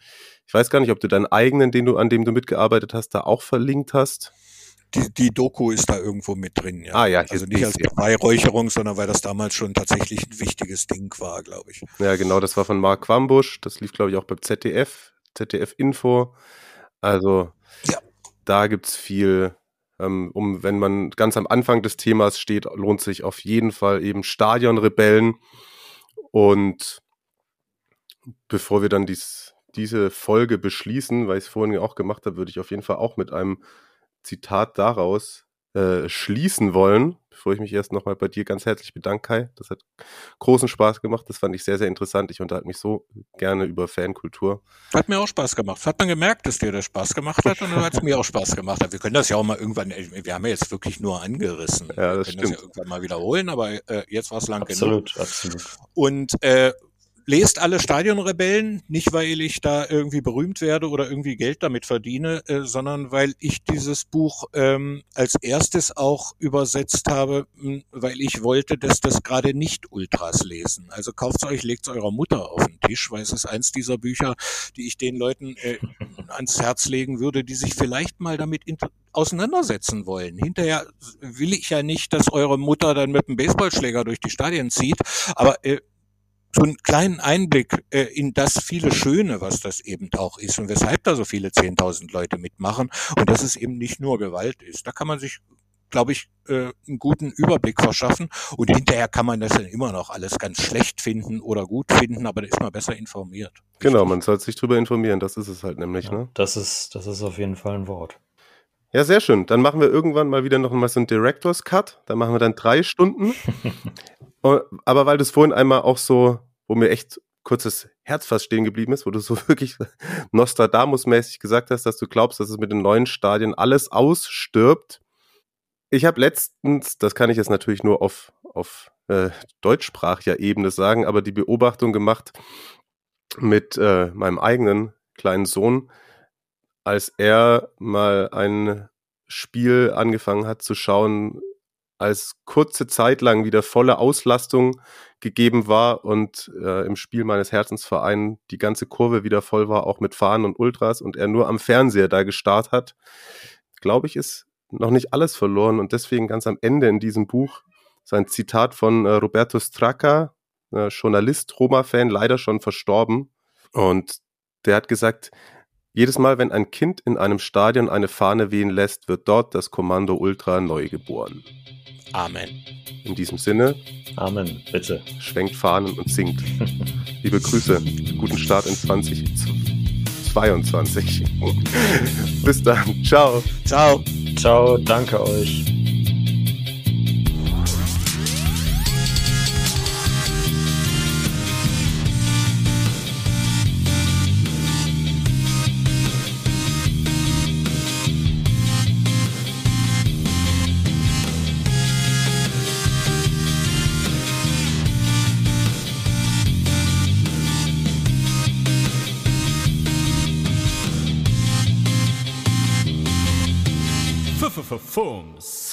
Ich weiß gar nicht, ob du deinen eigenen, den du, an dem du mitgearbeitet hast, da auch verlinkt hast. Die, die Doku ist da irgendwo mit drin, ja. Ah ja, also nicht als Beweihräucherung, sondern weil das damals schon tatsächlich ein wichtiges Ding war, glaube ich. Ja, genau, das war von Mark Quambusch, das lief, glaube ich, auch beim ZDF, ZDF Info. Also ja. da gibt's viel, ähm, um wenn man ganz am Anfang des Themas steht, lohnt sich auf jeden Fall eben Stadionrebellen. Und bevor wir dann dies, diese Folge beschließen, weil ich es vorhin auch gemacht habe, würde ich auf jeden Fall auch mit einem Zitat daraus äh, schließen wollen, bevor ich mich erst nochmal bei dir ganz herzlich bedanke, Kai. Das hat großen Spaß gemacht. Das fand ich sehr, sehr interessant. Ich unterhalte mich so gerne über Fankultur. Hat mir auch Spaß gemacht. Hat man gemerkt, dass dir das Spaß gemacht hat und dann hat es mir auch Spaß gemacht. Wir können das ja auch mal irgendwann, äh, wir haben ja jetzt wirklich nur angerissen. Ja, das wir können stimmt. das ja irgendwann mal wiederholen, aber äh, jetzt war es lang absolut, genug. Absolut, absolut. Und äh, lest alle Stadionrebellen, nicht weil ich da irgendwie berühmt werde oder irgendwie Geld damit verdiene, äh, sondern weil ich dieses Buch ähm, als erstes auch übersetzt habe, weil ich wollte, dass das gerade nicht Ultras lesen. Also kauft euch, legt eurer Mutter auf den Tisch, weil es ist eins dieser Bücher, die ich den Leuten äh, ans Herz legen würde, die sich vielleicht mal damit auseinandersetzen wollen. Hinterher will ich ja nicht, dass eure Mutter dann mit einem Baseballschläger durch die Stadien zieht, aber äh, so einen kleinen Einblick äh, in das viele Schöne, was das eben auch ist und weshalb da so viele 10.000 Leute mitmachen und dass es eben nicht nur Gewalt ist. Da kann man sich, glaube ich, äh, einen guten Überblick verschaffen und hinterher kann man das dann immer noch alles ganz schlecht finden oder gut finden, aber da ist man besser informiert. Genau, man sollte sich drüber informieren, das ist es halt nämlich. Ja, ne? Das ist, das ist auf jeden Fall ein Wort. Ja, sehr schön. Dann machen wir irgendwann mal wieder noch mal so einen Director's Cut. Da machen wir dann drei Stunden. Aber weil das vorhin einmal auch so, wo mir echt kurzes Herz fast stehen geblieben ist, wo du so wirklich Nostradamus-mäßig gesagt hast, dass du glaubst, dass es mit den neuen Stadien alles ausstirbt. Ich habe letztens, das kann ich jetzt natürlich nur auf, auf äh, deutschsprachiger Ebene sagen, aber die Beobachtung gemacht mit äh, meinem eigenen kleinen Sohn, als er mal ein Spiel angefangen hat zu schauen, als kurze Zeit lang wieder volle Auslastung gegeben war und äh, im Spiel meines Herzensvereins die ganze Kurve wieder voll war, auch mit Fahnen und Ultras und er nur am Fernseher da gestarrt hat, glaube ich, ist noch nicht alles verloren und deswegen ganz am Ende in diesem Buch sein Zitat von äh, Roberto Stracca, äh, Journalist, Roma-Fan, leider schon verstorben. Und der hat gesagt, jedes Mal, wenn ein Kind in einem Stadion eine Fahne wehen lässt, wird dort das Kommando Ultra neu geboren. Amen. In diesem Sinne, Amen, bitte. Schwenkt Fahnen und singt. Liebe Grüße, guten Start in 2022. Bis dann. Ciao. Ciao. Ciao, danke euch. forms.